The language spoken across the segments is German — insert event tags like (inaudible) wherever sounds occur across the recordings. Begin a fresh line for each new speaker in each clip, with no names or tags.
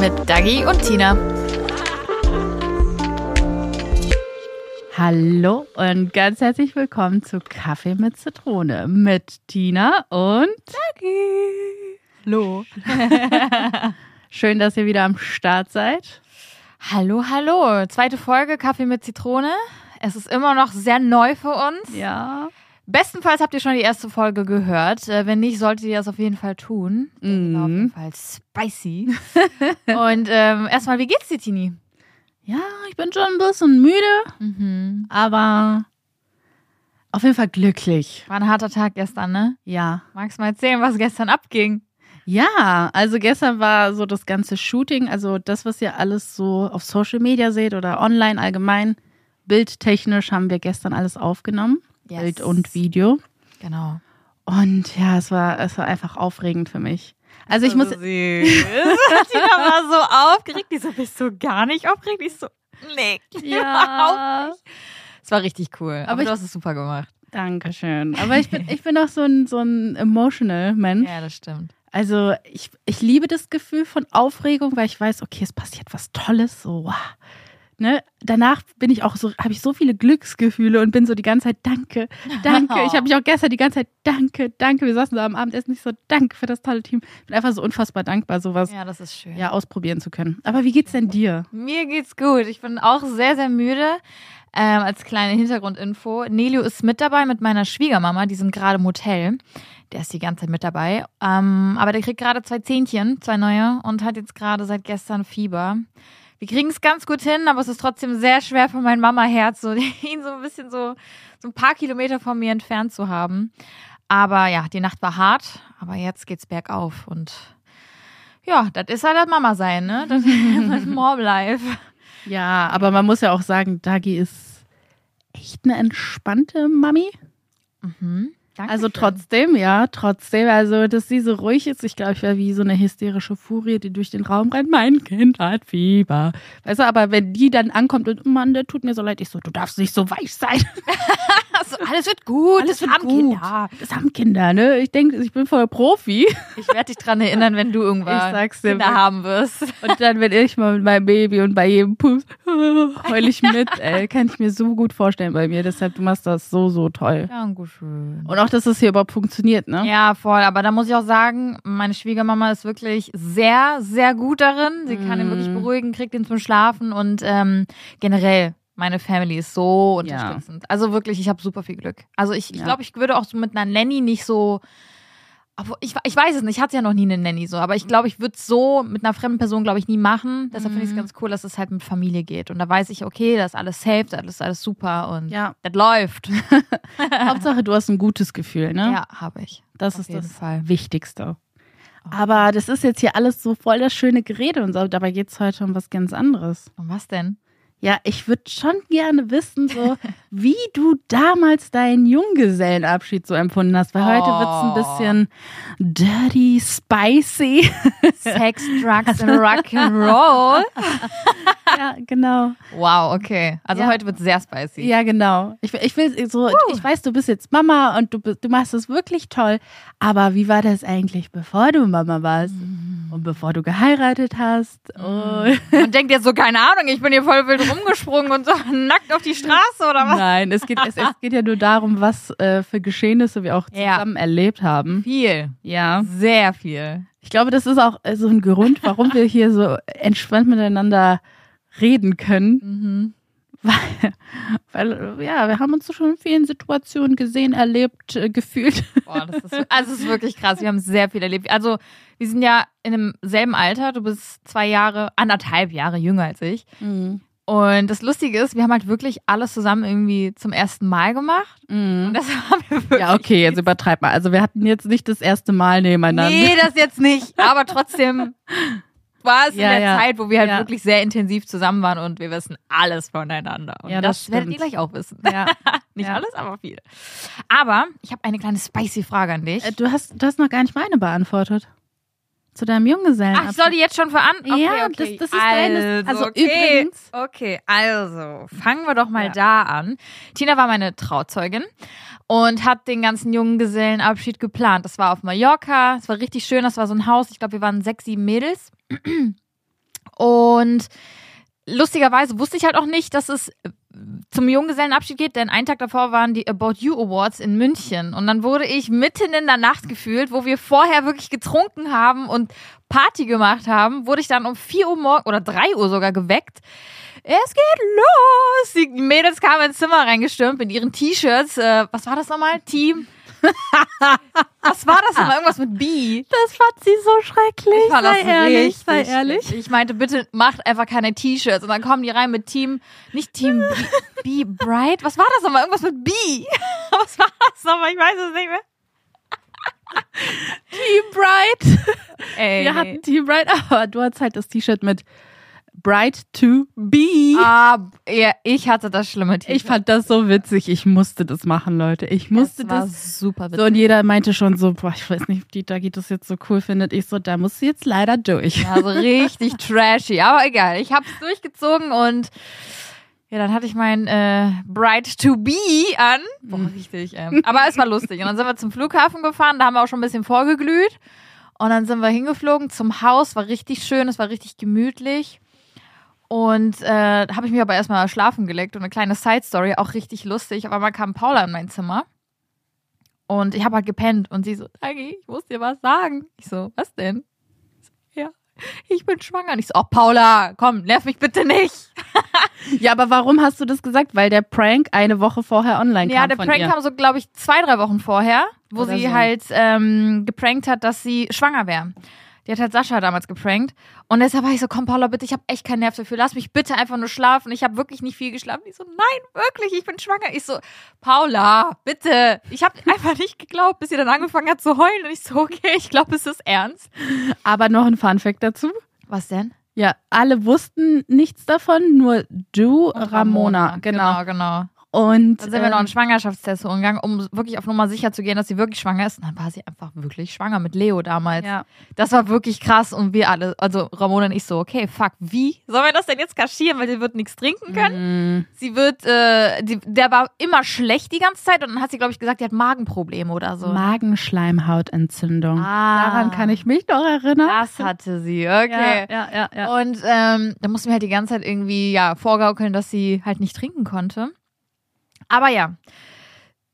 Mit Dagi und Tina.
Hallo und ganz herzlich willkommen zu Kaffee mit Zitrone mit Tina und
Dagi.
Hallo. (laughs) Schön, dass ihr wieder am Start seid.
Hallo, hallo. Zweite Folge Kaffee mit Zitrone. Es ist immer noch sehr neu für uns.
Ja.
Bestenfalls habt ihr schon die erste Folge gehört. Äh, wenn nicht, solltet ihr das auf jeden Fall tun. Mhm. War auf jeden Fall spicy. (laughs) Und ähm, erstmal, wie geht's dir, Tini?
Ja, ich bin schon ein bisschen müde, mhm. aber auf jeden Fall glücklich.
War ein harter Tag gestern, ne?
Ja.
Magst du mal erzählen, was gestern abging?
Ja, also gestern war so das ganze Shooting, also das, was ihr alles so auf Social Media seht oder online allgemein, bildtechnisch haben wir gestern alles aufgenommen. Yes. Bild und Video.
Genau.
Und ja, es war, es war einfach aufregend für mich. Also ich muss.
So Tina (laughs) war so aufgeregt. Die so, bist du gar nicht aufgeregt? Ich so, nee, (laughs)
ja.
Es war richtig cool. Aber,
aber
ich, du hast es super gemacht.
Dankeschön. Aber ich bin, ich bin auch so ein, so ein emotional Mensch.
Ja, das stimmt.
Also ich, ich liebe das Gefühl von Aufregung, weil ich weiß, okay, es passiert was Tolles. So, wow ne, danach bin ich auch so, habe ich so viele Glücksgefühle und bin so die ganze Zeit Danke, Danke. Ich habe (laughs) mich auch gestern die ganze Zeit Danke, Danke. Wir saßen so am Abendessen nicht so Danke für das tolle Team. Bin einfach so unfassbar dankbar, sowas.
Ja, das ist schön.
Ja, ausprobieren zu können. Aber wie geht's denn dir?
Mir geht's gut. Ich bin auch sehr, sehr müde. Ähm, als kleine Hintergrundinfo. Nelio ist mit dabei mit meiner Schwiegermama. Die sind gerade im Hotel. Der ist die ganze Zeit mit dabei. Ähm, aber der kriegt gerade zwei Zähnchen, zwei neue, und hat jetzt gerade seit gestern Fieber wir kriegen es ganz gut hin, aber es ist trotzdem sehr schwer für mein Mama-Herz, so, (laughs) ihn so ein bisschen so, so ein paar Kilometer von mir entfernt zu haben. Aber ja, die Nacht war hart, aber jetzt geht's bergauf und ja, das ist halt das Mama sein, ne? Das ist (laughs) Mom Life.
Ja, aber man muss ja auch sagen, Dagi ist echt eine entspannte Mami.
Mhm.
Dankeschön. Also trotzdem, ja, trotzdem. Also, dass sie so ruhig ist, ich glaube, ich wäre wie so eine hysterische Furie, die durch den Raum rennt. Mein Kind hat Fieber. Weißt du, aber wenn die dann ankommt und, oh Mann, der tut mir so leid, ich so, du darfst nicht so weich sein. (laughs)
also, alles wird gut.
Alles das wird haben gut. Kinder. Das haben Kinder, ne? Ich denke, ich bin voll Profi.
Ich werde dich dran erinnern, wenn du irgendwann Kinder haben wirst.
Und dann, wenn ich mal mit meinem Baby und bei jedem Pups (laughs) heul ich mit, ey, kann ich mir so gut vorstellen bei mir. Deshalb, du machst das so, so toll.
Dankeschön.
Und auch auch, dass es hier überhaupt funktioniert, ne?
Ja, voll. Aber da muss ich auch sagen, meine Schwiegermama ist wirklich sehr, sehr gut darin. Sie kann ihn wirklich mhm. beruhigen, kriegt ihn zum Schlafen und ähm, generell meine Family ist so unterstützend. Ja. Also wirklich, ich habe super viel Glück. Also ich, ich ja. glaube, ich würde auch so mit einer Nanny nicht so aber ich, ich weiß es nicht, ich hatte ja noch nie eine Nanny so, aber ich glaube, ich würde es so mit einer fremden Person, glaube ich, nie machen. Deshalb finde ich es mhm. ganz cool, dass es halt mit Familie geht. Und da weiß ich, okay, das ist alles safe, das ist alles super und
ja.
das läuft. (laughs)
Hauptsache, du hast ein gutes Gefühl, ne?
Ja, habe ich.
Das Auf ist das Fall. Wichtigste. Aber das ist jetzt hier alles so voll das schöne Gerede und so. Dabei geht es heute um was ganz anderes.
Um was denn?
Ja, ich würde schon gerne wissen, so (laughs) wie du damals deinen Junggesellenabschied so empfunden hast, weil oh. heute wird es ein bisschen dirty, spicy.
Sex, Drugs and (laughs) Rock'n'Roll.
ja, genau.
Wow, okay. Also ja. heute wird es sehr spicy.
Ja, genau. Ich, ich will so, uh. ich weiß, du bist jetzt Mama und du, du machst es wirklich toll, aber wie war das eigentlich, bevor du Mama warst? Mm. Und bevor du geheiratet hast?
Mm. Und, und denkt jetzt so, keine Ahnung, ich bin hier voll wild rumgesprungen und so (laughs) nackt auf die Straße oder was?
Nein, es geht, es, es geht ja nur darum, was äh, für Geschehnisse wir auch zusammen ja. erlebt haben.
Viel.
Ja.
Sehr viel.
Ich glaube, das ist auch äh, so ein Grund, warum wir hier so entspannt miteinander reden können.
Mhm.
Weil, (laughs) weil, ja, wir haben uns schon in vielen Situationen gesehen, erlebt, äh, gefühlt.
Boah, das ist, also es ist wirklich krass. Wir haben sehr viel erlebt. Also, wir sind ja in einem selben Alter. Du bist zwei Jahre, anderthalb Jahre jünger als ich. Und das Lustige ist, wir haben halt wirklich alles zusammen irgendwie zum ersten Mal gemacht.
Mhm.
Und das (laughs) haben wir wirklich
ja, okay, jetzt übertreib mal. Also wir hatten jetzt nicht das erste Mal nebeneinander.
Nee, das jetzt nicht. Aber trotzdem (laughs) war es
Ja,
in der
ja.
Zeit, wo wir halt
Ja.
wirklich sehr intensiv zusammen waren und wir wissen alles voneinander. Und
Ja,
das,
das
werdet ihr gleich auch wissen.
Ja. (laughs)
Nicht alles, aber viel. Aber ich habe eine kleine spicy Frage an dich.
Äh, Du hast, du hast noch gar nicht meine beantwortet. Zu deinem Junggesellen.
Ach, ich soll die jetzt schon veran? Okay,
Ja,
okay.
das- das ist deine- also
okay.
übrigens-
Okay, also fangen wir doch mal
Ja.
da an. Tina war meine Trauzeugin und hat den ganzen Junggesellenabschied geplant. Das war auf Mallorca. Es war richtig schön. Das war so ein Haus. Ich glaube, wir waren sechs, sieben Mädels. Und lustigerweise wusste ich halt auch nicht, dass es zum Junggesellenabschied geht, denn einen Tag davor waren die About You Awards in München. Und dann wurde ich mitten in der Nacht gefühlt, wo wir vorher wirklich getrunken haben und Party gemacht haben, wurde ich dann um 4 Uhr morgen oder 3 Uhr sogar geweckt. Es geht los! Die Mädels kamen ins Zimmer reingestürmt mit ihren T-Shirts. Äh, was war das nochmal? Team? Was war das nochmal? Irgendwas mit B.
Das fand sie so schrecklich.
Ich
sei ehrlich, sei ehrlich.
Ich meinte, bitte macht einfach keine T-Shirts. Und dann kommen die rein mit Team, nicht Team B, B Bright. Was war das nochmal? Irgendwas mit B. (laughs) Was war das nochmal? Ich weiß es nicht mehr.
Team Bright.
Ey.
Wir hatten Team Bright, aber du hattest halt das T-Shirt mit Bright to be.
ah, ja, ich hatte das schlimme T-Shirt.
Ich fand das so witzig. Ich musste das machen, Leute. Ich musste
das war
das.
super witzig.
So, und jeder meinte schon so, boah, ich weiß nicht, ob die Dagi das jetzt so cool findet. Ich so, da musst du jetzt leider durch.
Also richtig (laughs) trashy. Aber egal, ich hab's durchgezogen und ja, dann hatte ich mein äh, Bright to Be an. Boah, richtig. Ähm. Aber es war lustig. Und dann sind wir zum Flughafen gefahren, da haben wir auch schon ein bisschen vorgeglüht. Und dann sind wir hingeflogen zum Haus, war richtig schön, es war richtig gemütlich. Und äh, habe ich mich aber erstmal schlafen gelegt und eine kleine Side-Story, auch richtig lustig. Auf einmal kam Paula in mein Zimmer und ich habe halt gepennt und sie so, Dagi, ich muss dir was sagen. Ich so, was denn? Ja, ich bin schwanger. Und ich so, oh Paula, komm, nerv mich bitte nicht. (laughs)
Ja, aber warum hast du das gesagt? Weil der Prank eine Woche vorher online
Ja,
kam
der
von
Prank
ihr.
kam so, glaube ich, zwei, drei Wochen vorher, wo
Oder
sie
so.
halt ähm, geprankt hat, dass sie schwanger wäre. Die hat halt Sascha damals geprankt. Und deshalb war ich so, komm Paula, bitte, ich habe echt keinen Nerv dafür. Lass mich bitte einfach nur schlafen. Ich habe wirklich nicht viel geschlafen. Die so, nein, wirklich, ich bin schwanger. Ich so, Paula, bitte. Ich habe (laughs) einfach nicht geglaubt, bis sie dann angefangen hat zu heulen. Und ich so, okay, ich glaube, es ist ernst.
Aber noch ein Funfact dazu.
Was denn?
Ja, alle wussten nichts davon, nur du, Ramona. Genau.
Genau, genau.
Und
Dann sind wir noch einen
ähm,
Schwangerschaftstest gegangen, um wirklich auf Nummer sicher zu gehen, dass sie wirklich schwanger ist. Und dann war sie einfach wirklich schwanger mit Leo damals.
ja.
Das war wirklich krass und wir alle, also Ramona und ich so, okay, fuck, wie sollen wir das denn jetzt kaschieren, weil sie wird nichts trinken können?
Mm,
Sie wird, äh, die, der war immer schlecht die ganze Zeit und dann hat sie, glaube ich, gesagt, die hat Magenprobleme oder so.
Magenschleimhautentzündung.
Ah.
Daran kann ich mich noch erinnern.
Das hatte sie, okay.
Ja, ja, ja. ja.
Und ähm, da mussten wir halt die ganze Zeit irgendwie ja vorgaukeln, dass sie halt nicht trinken konnte. Aber ja,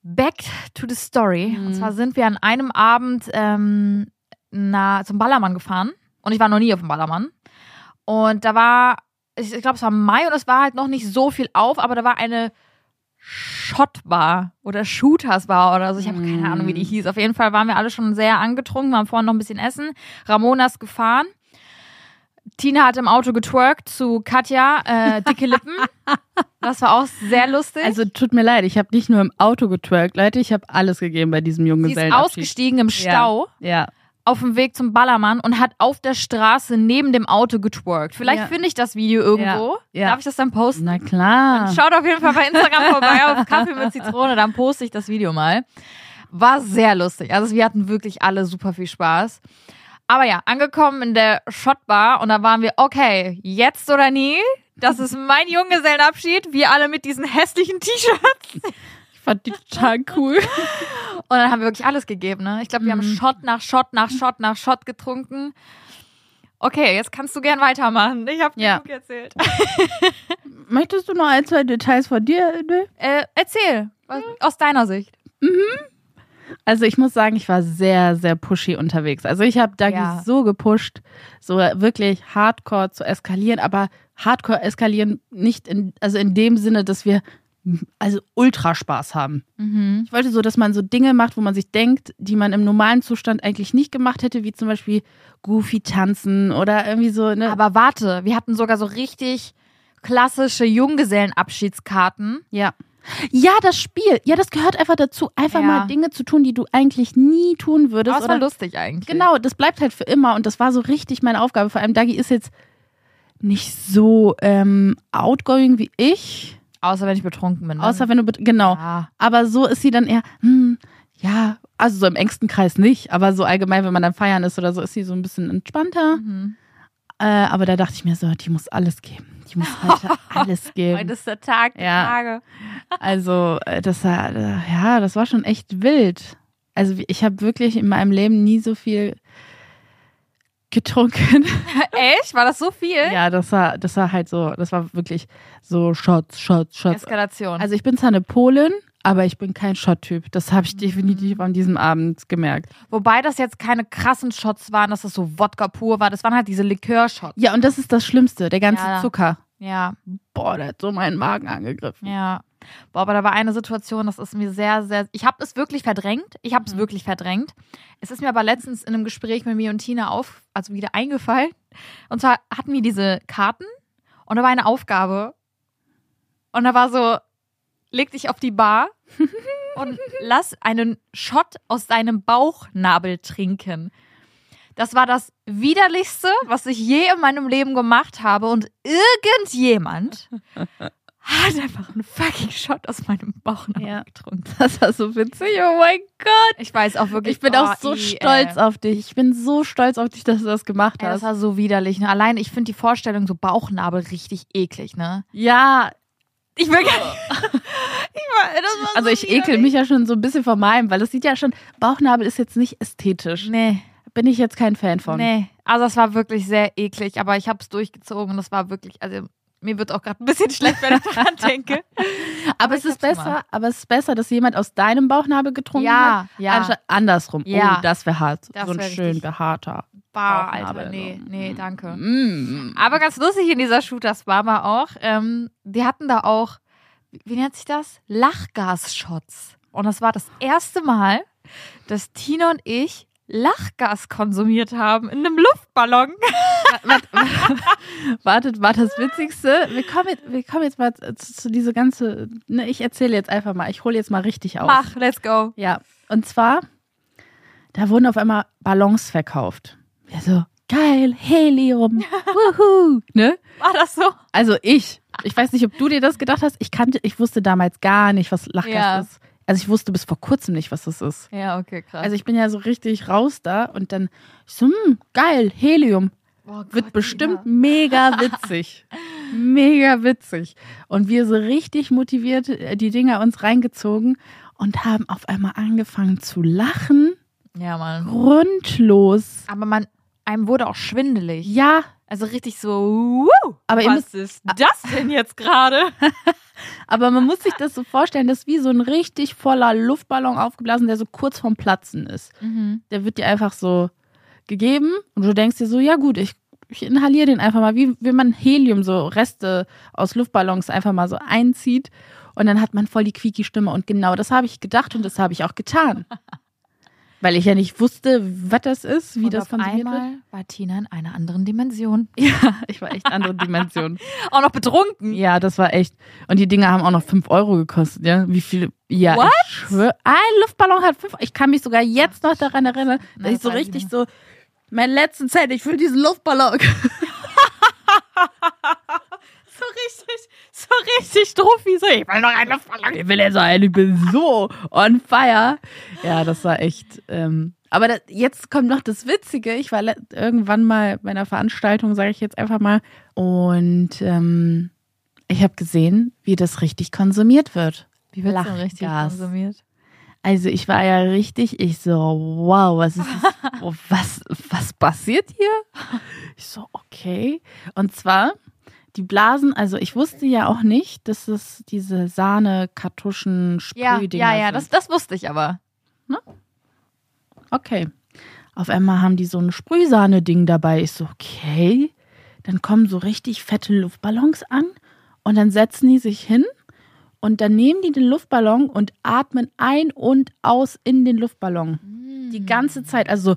back to the story.
Mhm.
Und zwar sind wir an einem Abend ähm, na, zum Ballermann gefahren. Und ich war noch nie auf dem Ballermann. Und da war, ich, glaube, es war Mai und es war halt noch nicht so viel auf, aber da war eine Shotbar oder Shootersbar oder so. Ich habe keine Ahnung, wie die hieß. Auf jeden Fall waren wir alle schon sehr angetrunken, waren vorhin noch ein bisschen essen. Ramona ist gefahren. Tina hat im Auto getwerkt zu Katja, äh, dicke Lippen. (laughs) Das war auch sehr lustig.
Also tut mir leid, ich habe nicht nur im Auto getwerkt, Leute, ich habe alles gegeben bei diesem
sie ist ausgestiegen im Stau
Ja.
auf dem Weg zum Ballermann und hat auf der Straße neben dem Auto getwerkt. Vielleicht
Ja.
finde ich das Video irgendwo.
Ja. Ja.
Darf ich das dann posten?
Na klar.
Schaut auf jeden Fall bei Instagram vorbei auf (laughs) Kaffee mit Zitrone, dann poste ich das Video mal. War sehr lustig. Also wir hatten wirklich alle super viel Spaß. Aber ja, angekommen in der Shotbar und da waren wir, okay, jetzt oder nie. Das ist mein Junggesellenabschied. Wir alle mit diesen hässlichen T-Shirts.
Ich fand die total cool.
Und dann haben wir wirklich alles gegeben, ne? Ich glaube, wir haben
Mhm.
Shot nach Shot nach Shot nach Shot getrunken. Okay, jetzt kannst du gern weitermachen. Ich habe
Ja.
genug erzählt. (laughs)
Möchtest du noch ein, zwei Details von dir? Ne?
Äh, erzähl, was, aus deiner Sicht.
Also ich muss sagen, ich war sehr, sehr pushy unterwegs. Also ich habe Dagi
Ja.
so gepusht, so wirklich hardcore zu eskalieren, aber hardcore eskalieren nicht in, also in dem Sinne, dass wir also ultra Spaß haben.
Mhm.
Ich wollte so, dass man so Dinge macht, wo man sich denkt, die man im normalen Zustand eigentlich nicht gemacht hätte, wie zum Beispiel Goofy tanzen oder irgendwie so, ne?
Aber warte, wir hatten sogar so richtig klassische Junggesellenabschiedskarten.
ja. Ja, das Spiel. Ja, das gehört einfach dazu. Einfach
Ja.
mal Dinge zu tun, die du eigentlich nie tun würdest.
Es war lustig eigentlich.
Genau, das bleibt halt für immer und das war so richtig meine Aufgabe. Vor allem Dagi ist jetzt nicht so ähm, outgoing wie ich,
Außer wenn ich betrunken bin. ne?
außer wenn du bet- genau.
Ja.
Aber so ist sie dann eher, hm, ja, also so im engsten Kreis nicht, aber so allgemein, wenn man dann feiern ist oder so, ist sie so ein bisschen entspannter.
Mhm.
Äh, aber da dachte ich mir so, die muss alles geben. Die muss heute alles (laughs) geben.
Heute ist der Tag der
Ja.
Tage.
Also, äh, das war, äh, ja, das war schon echt wild. Also, ich habe wirklich in meinem Leben nie so viel getrunken. (laughs)
Echt? War das so viel?
Ja, das war, das war halt so, das war wirklich so Shots, Shots, Shots.
Eskalation.
Also, ich bin zwar eine Polin, aber ich bin kein Shot-Typ. Das habe ich definitiv an diesem Abend gemerkt.
Wobei das jetzt keine krassen Shots waren, dass das so Wodka pur war. Das waren halt diese Likör-Shots.
Ja, und das ist das Schlimmste, der ganze
Ja.
Zucker.
Ja,
Boah, der hat so meinen Magen angegriffen.
ja. Boah, aber da war eine Situation, das ist mir sehr, sehr. Ich habe es wirklich verdrängt. Ich habe es
Mhm.
wirklich verdrängt. Es ist mir aber letztens in einem Gespräch mit mir und Tina auf, also wieder eingefallen. Und zwar hatten wir diese Karten und da war eine Aufgabe. Und da war so, leg dich auf die Bar und (laughs) lass einen Shot aus deinem Bauchnabel trinken. Das war das widerlichste, was ich je in meinem Leben gemacht habe. Und irgendjemand hat einfach einen fucking Shot aus meinem Bauchnabel
Ja.
getrunken.
Das war so witzig. Oh mein Gott.
Ich weiß auch wirklich.
Ich bin
oh,
auch so
i,
stolz
ey.
auf dich. Ich bin so stolz auf dich, dass du das gemacht
Ey, das
hast.
war so widerlich. Ne? Allein, ich finde die Vorstellung so Bauchnabel richtig eklig, ne?
Ja,
Ich will gar nicht. (laughs) ich war, das war
also
so
ich ekel
widerlich.
mich ja schon so ein bisschen vor meinem, weil es sieht ja schon, Bauchnabel ist jetzt nicht ästhetisch.
Nee,
Bin ich jetzt kein Fan von.
nee. Also, es war wirklich sehr eklig, aber ich habe es durchgezogen und es war wirklich, also. Mir wird auch gerade ein bisschen (laughs) schlecht, wenn ich daran denke. (laughs)
Aber,
Aber
es ist besser, aber es ist besser, dass jemand aus deinem Bauchnabel getrunken hat,
Ja, ja.
anstatt andersrum.
Ja.
Oh, das wäre hart.
Das
so ein schön behaarter. Bauchnabel,
Alter, nee, nee, danke.
Mm.
Aber ganz lustig in dieser Shooters Bar war auch, ähm, die hatten da auch, wie, nennt sich das? Lachgas-Shots. Und das war das erste Mal, dass Tina und ich Lachgas konsumiert haben in einem Luftballon. (laughs)
Wart- Wartet, war das Witzigste. Wir kommen jetzt, wir kommen jetzt mal zu, zu diese ganze. Ne, ich erzähle jetzt einfach mal. Ich hole jetzt mal richtig aus.
Mach, let's go.
Ja, und zwar, da wurden auf einmal Ballons verkauft. Wir so, geil, Helium, (laughs) wuhu, ne?
War das so?
Also ich, ich weiß nicht, ob du dir das gedacht hast. Ich kannte, ich wusste damals gar nicht, was Lachgas
Ja.
ist. Also ich wusste bis vor kurzem nicht, was das ist.
Ja, okay, krass.
Also ich bin ja so richtig raus da und dann ich so, hm, geil, Helium. Wird
Gott,
bestimmt mega witzig. (laughs) mega witzig. Und wir so richtig motiviert äh, die Dinger uns reingezogen und haben auf einmal angefangen zu lachen.
Ja, Mann.
Grundlos.
Aber man, einem wurde auch schwindelig.
Ja,
Also richtig so, wuh,
aber, müsst,
was ist das denn jetzt gerade? (laughs)
aber man muss sich das so vorstellen, das ist wie so ein richtig voller Luftballon aufgeblasen, der so kurz vorm Platzen ist.
Mhm.
Der wird dir einfach so gegeben und du denkst dir so, ja gut, ich, ich inhaliere den einfach mal, wie wenn man Helium, so Reste aus Luftballons einfach mal so einzieht und dann hat man voll die quieki Stimme und genau das habe ich gedacht und das habe ich auch getan. (laughs) Weil ich ja nicht wusste, was das ist, wie
und
das konsumiert wird.
einmal war Tina in einer anderen Dimension. (laughs)
Ja, ich war echt andere Dimension. (laughs)
Auch noch betrunken.
Ja, das war echt. Und die Dinger haben auch noch 5 Euro gekostet, ja? Wie viele? Ja,
What?
ich schwöre. Ein Luftballon hat 5 Ich kann mich sogar jetzt noch daran erinnern, dass
Na,
ich
das
so
ich
richtig
nicht.
so, mein letzten Cent, ich will diesen Luftballon. (laughs)
So richtig, so richtig Struffi. So, ich will noch eine Luftballon.
Ich will jetzt ein, ich bin so on fire. Ja, das war echt. Ähm, aber das, jetzt kommt noch das Witzige. Ich war irgendwann mal bei einer Veranstaltung, sage ich jetzt einfach mal, und ähm, ich habe gesehen, wie das richtig konsumiert wird.
Wie wird's denn richtig
Lachgas.
konsumiert?
Also ich war ja richtig, ich so, wow, was ist das? (laughs) Oh, was, was passiert hier? Ich so, okay. Und zwar, die Blasen, also ich wusste ja auch nicht, dass es diese Sahne-Kartuschen,
Ja,
Sprühdinger
ja, ja,
sind.
das, das wusste ich aber.
Okay. Auf einmal haben die so ein Sprühsahne-Ding dabei. Ich so, okay. Dann kommen so richtig fette Luftballons an und dann setzen die sich hin und dann nehmen die den Luftballon und atmen ein und aus in den Luftballon. Die ganze Zeit, also so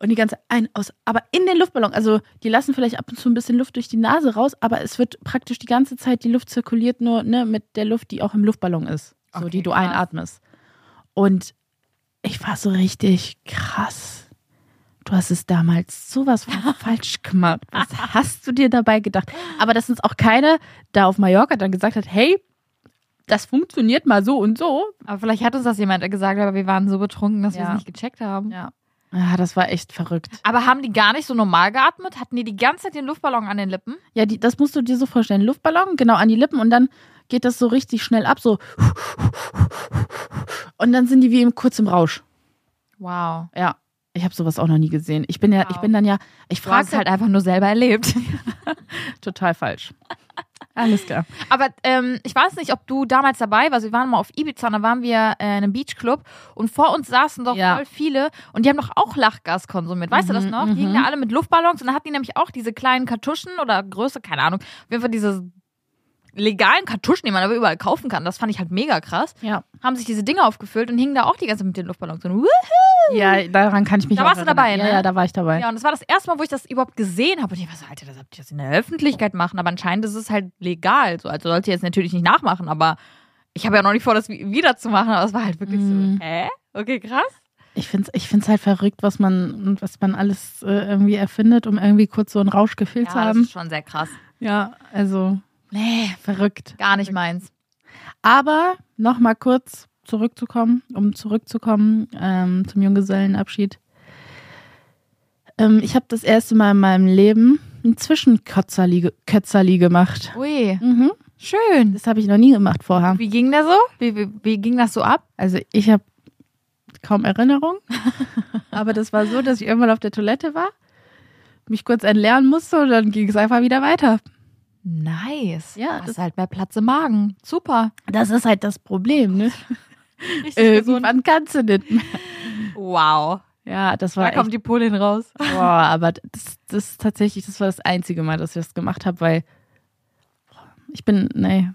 und die ganze ein aus, aber in den Luftballon. Also die lassen vielleicht ab und zu ein bisschen Luft durch die Nase raus, aber es wird praktisch die ganze Zeit die Luft zirkuliert nur ne, mit der Luft, die auch im Luftballon ist, so
Okay,
die du
krass.
einatmest. Und ich war so richtig krass. Du hast es damals sowas von (laughs) falsch gemacht. Was hast du dir dabei gedacht? Aber dass uns auch keiner da auf Mallorca dann gesagt hat, hey, das funktioniert mal so und so.
Aber vielleicht hat uns das jemand gesagt, aber wir waren so betrunken, dass wir
Ja.
es nicht gecheckt haben.
Ja. Ja, das war echt verrückt.
Aber haben die gar nicht so normal geatmet? Hatten die die ganze Zeit den Luftballon an den Lippen?
Ja, die, das musst du dir so vorstellen. Luftballon, genau an die Lippen und dann geht das so richtig schnell ab, so. Und dann sind die wie im kurzem Rausch.
Wow.
Ja. Ich habe sowas auch noch nie gesehen. Ich bin ja,
Wow.
ich bin dann ja, ich frage
halt einfach nur selber erlebt. (laughs)
total falsch. Alles klar.
Aber ähm, ich weiß nicht, ob du damals dabei warst. Wir waren mal auf Ibiza und da waren wir äh, in einem Beachclub und vor uns saßen doch
Ja.
voll viele und die haben doch auch Lachgas konsumiert. Weißt du das
Mhm,
noch? Die hingen da alle mit Luftballons und dann hatten die nämlich auch diese kleinen Kartuschen oder Größe, keine Ahnung. Auf jeden Fall diese legalen Kartuschen, die man aber überall kaufen kann. Das fand ich halt mega krass.
Ja.
Haben sich diese Dinge aufgefüllt und hingen da auch die ganze Zeit mit den Luftballons. Wuhu!
Ja, daran kann ich mich
Da
auch
warst du
erinnern.
dabei,
Ja,
ne?
ja, da war ich dabei.
Ja, und das war das erste Mal, wo ich das überhaupt gesehen habe. Und ich war so, Alter, das habt ihr das in der Öffentlichkeit machen. Aber anscheinend ist es halt legal. So. Also sollt ihr jetzt natürlich nicht nachmachen, aber ich habe ja noch nicht vor, das wi- wieder zu machen. Aber es war halt wirklich
Mhm.
so, hä? Okay, krass.
Ich finde es ich find's halt verrückt, was man, was man alles äh, irgendwie erfindet, um irgendwie kurz so ein Rauschgefühl zu
Ja, das
haben.
ist schon sehr krass.
Ja, also
Nee,
verrückt.
gar nicht meins.
Aber noch mal kurz zurückzukommen, um zurückzukommen ähm, zum Junggesellenabschied. Ähm, ich habe das erste Mal in meinem Leben ein Zwischenkötzerli Kötzerli gemacht.
Ui,
Mhm.
schön.
Das habe ich noch nie gemacht vorher.
Wie ging der so? Wie, wie, wie ging das so ab?
Also ich habe kaum Erinnerung, (laughs) aber das war so, dass ich irgendwann auf der Toilette war, mich kurz entleeren musste und dann ging es einfach wieder weiter.
Nice.
Ja, das-
hast halt mehr Platz im Magen. Super.
Das ist halt das Problem, ne? (laughs) Irgendwann kannst du nicht mehr.
Wow.
Ja, das
Da
war
kommt
echt,
die Pullin raus. (laughs)
boah, aber das, das ist tatsächlich, das war das einzige Mal, dass ich das gemacht habe, weil ich bin, nee,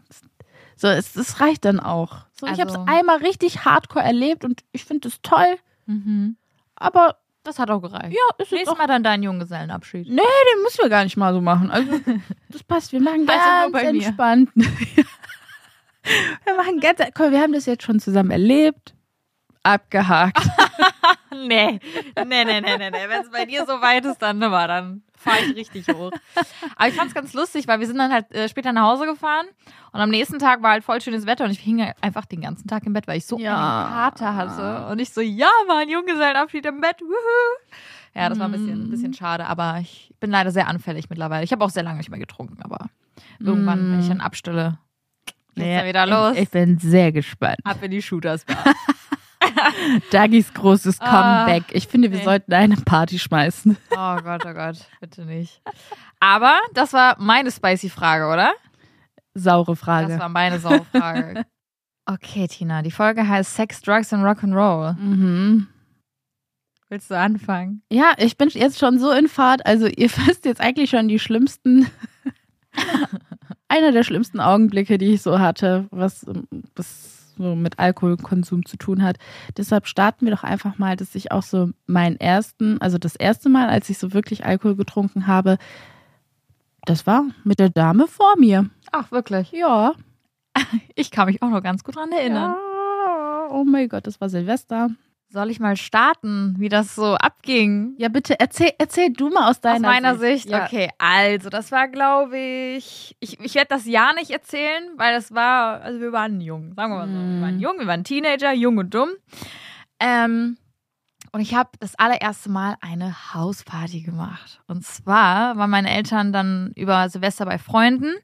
so, es, es reicht dann auch. So, ich habe
Also-
es einmal richtig hardcore erlebt und ich finde es toll,
Mhm.
aber
Das hat auch gereicht.
ja, ist
Nächstes Mal dann dein Junggesellenabschied.
nee, den müssen wir gar nicht mal so machen. Also, (laughs) das passt, wir machen
Also
ganz
bei mir.
entspannt. (laughs) wir machen ganz, komm, wir haben das jetzt schon zusammen erlebt, abgehakt. (laughs)
Nee, nee, nee, nee, nee, nee. Wenn es bei dir so weit ist, dann nimmer, dann fahre ich richtig hoch. Aber ich fand es ganz lustig, weil wir sind dann halt äh, später nach Hause gefahren und am nächsten Tag war halt voll schönes Wetter und ich hing einfach den ganzen Tag im Bett, weil ich so
Ja.
einen Kater hatte. Und ich so, ja, Mann, Junggesellenabschied im Bett. Wuhu. Ja, das war ein bisschen, ein bisschen schade, aber ich bin leider sehr anfällig mittlerweile. Ich habe auch sehr lange nicht mehr getrunken, aber irgendwann, wenn ich dann abstelle, geht's
Nee,
dann wieder los.
Ich, ich bin sehr gespannt.
Ab in die Shooters. (laughs) (laughs)
Dagis großes
Ah,
Comeback. Ich finde, wir
nee.
sollten eine Party schmeißen.
Oh Gott, oh Gott, bitte nicht. Aber das war meine spicy Frage, oder?
Saure Frage.
Das war meine Saufrage. (laughs) Okay, Tina, die Folge heißt Sex, Drugs and Rock'n'Roll.
mhm.
Willst du anfangen?
Ja, ich bin jetzt schon so in Fahrt. Also ihr (laughs) wisst jetzt eigentlich schon die schlimmsten, einer der schlimmsten Augenblicke, die ich so hatte, was, was so mit Alkoholkonsum zu tun hat. Deshalb starten wir doch einfach mal, dass ich auch so meinen ersten, also das erste Mal, als ich so wirklich Alkohol getrunken habe, das war mit der Dame vor mir.
Ach, wirklich?
Ja. (laughs)
Ich kann mich auch noch ganz gut dran erinnern.
Ja. Oh mein Gott, das war Silvester.
Soll ich mal starten, wie das so abging?
Ja, bitte erzähl, erzähl du mal aus deiner
Aus meiner Sicht?
Ja.
Okay, also das war, glaube ich, ich, ich werde das Jahr nicht erzählen, weil das war, also wir waren jung, sagen wir mal so. Wir
Mm.
waren jung, wir waren Teenager, jung und dumm. Ähm, und ich habe das allererste Mal eine Hausparty gemacht. Und zwar waren meine Eltern dann über Silvester bei Freunden.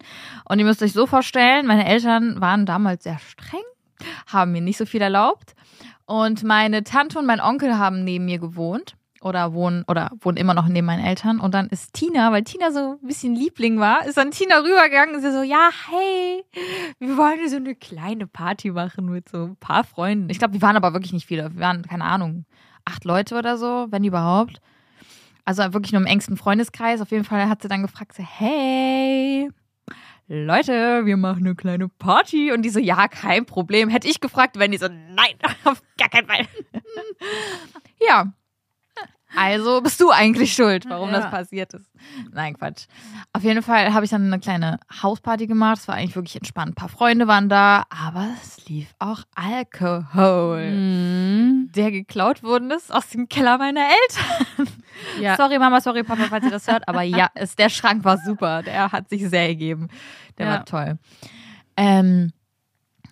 Und ihr müsst euch so vorstellen, meine Eltern waren damals sehr streng, haben mir nicht so viel erlaubt. Und meine Tante und mein Onkel haben neben mir gewohnt oder wohnen oder wohnen immer noch neben meinen Eltern. Und dann ist Tina, weil Tina so ein bisschen Liebling war, ist dann Tina rübergegangen und sie so, ja, hey, wir wollen so eine kleine Party machen mit so ein paar Freunden. Ich glaube, wir waren aber wirklich nicht viele. Wir waren, keine Ahnung, acht Leute oder so, wenn überhaupt. Also wirklich nur im engsten Freundeskreis. Auf jeden Fall hat sie dann gefragt, so, hey, Leute, wir machen eine kleine Party. Und die so, ja, kein Problem. Hätte ich gefragt, wenn die so, nein, (laughs) auf gar keinen Fall. (laughs) ja. Also bist du eigentlich schuld, warum
Ja.
das passiert ist. Nein, Quatsch. Auf jeden Fall habe ich dann eine kleine Hausparty gemacht. Es war eigentlich wirklich entspannt. Ein paar Freunde waren da, aber es lief auch Alkohol,
Mhm.
der geklaut worden ist aus dem Keller meiner Eltern.
Ja.
Sorry Mama, sorry Papa, falls ihr das hört, aber ja, (laughs) es, der Schrank war super. Der hat sich sehr gegeben. Der
Ja.
war toll. Ähm,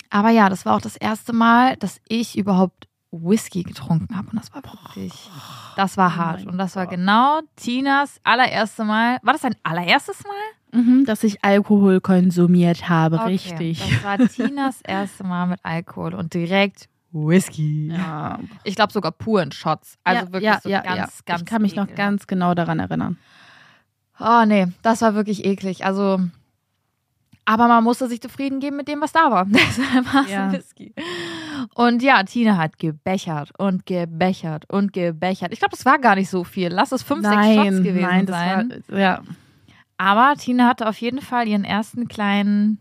aber ja, das war auch das erste Mal, dass ich überhaupt Whisky getrunken habe und das war wirklich, das war
Oh
hart und das war genau Tinas allererste Mal. War das dein allererstes Mal?
Mhm, dass ich Alkohol konsumiert habe,
Okay,
richtig.
Das war (laughs) Tinas erste Mal mit Alkohol und direkt Whisky.
Ja,
Ich glaube sogar pur in Shots. Also
ja,
wirklich
ja,
so
ja,
ganz,
ja.
ganz.
Ich kann mich noch ganz genau daran erinnern.
Oh nee, das war wirklich eklig. Also, aber man musste sich zufrieden geben mit dem, was da war. (laughs) Deshalb war es
Ja.
ein Whisky. Und ja, Tina hat gebechert und gebechert und gebechert. Ich glaube, das war gar nicht so viel. Lass es fünf, sechs Shots gewesen
nein, das
sein.
war ja.
aber Tina hatte auf jeden Fall ihren ersten kleinen,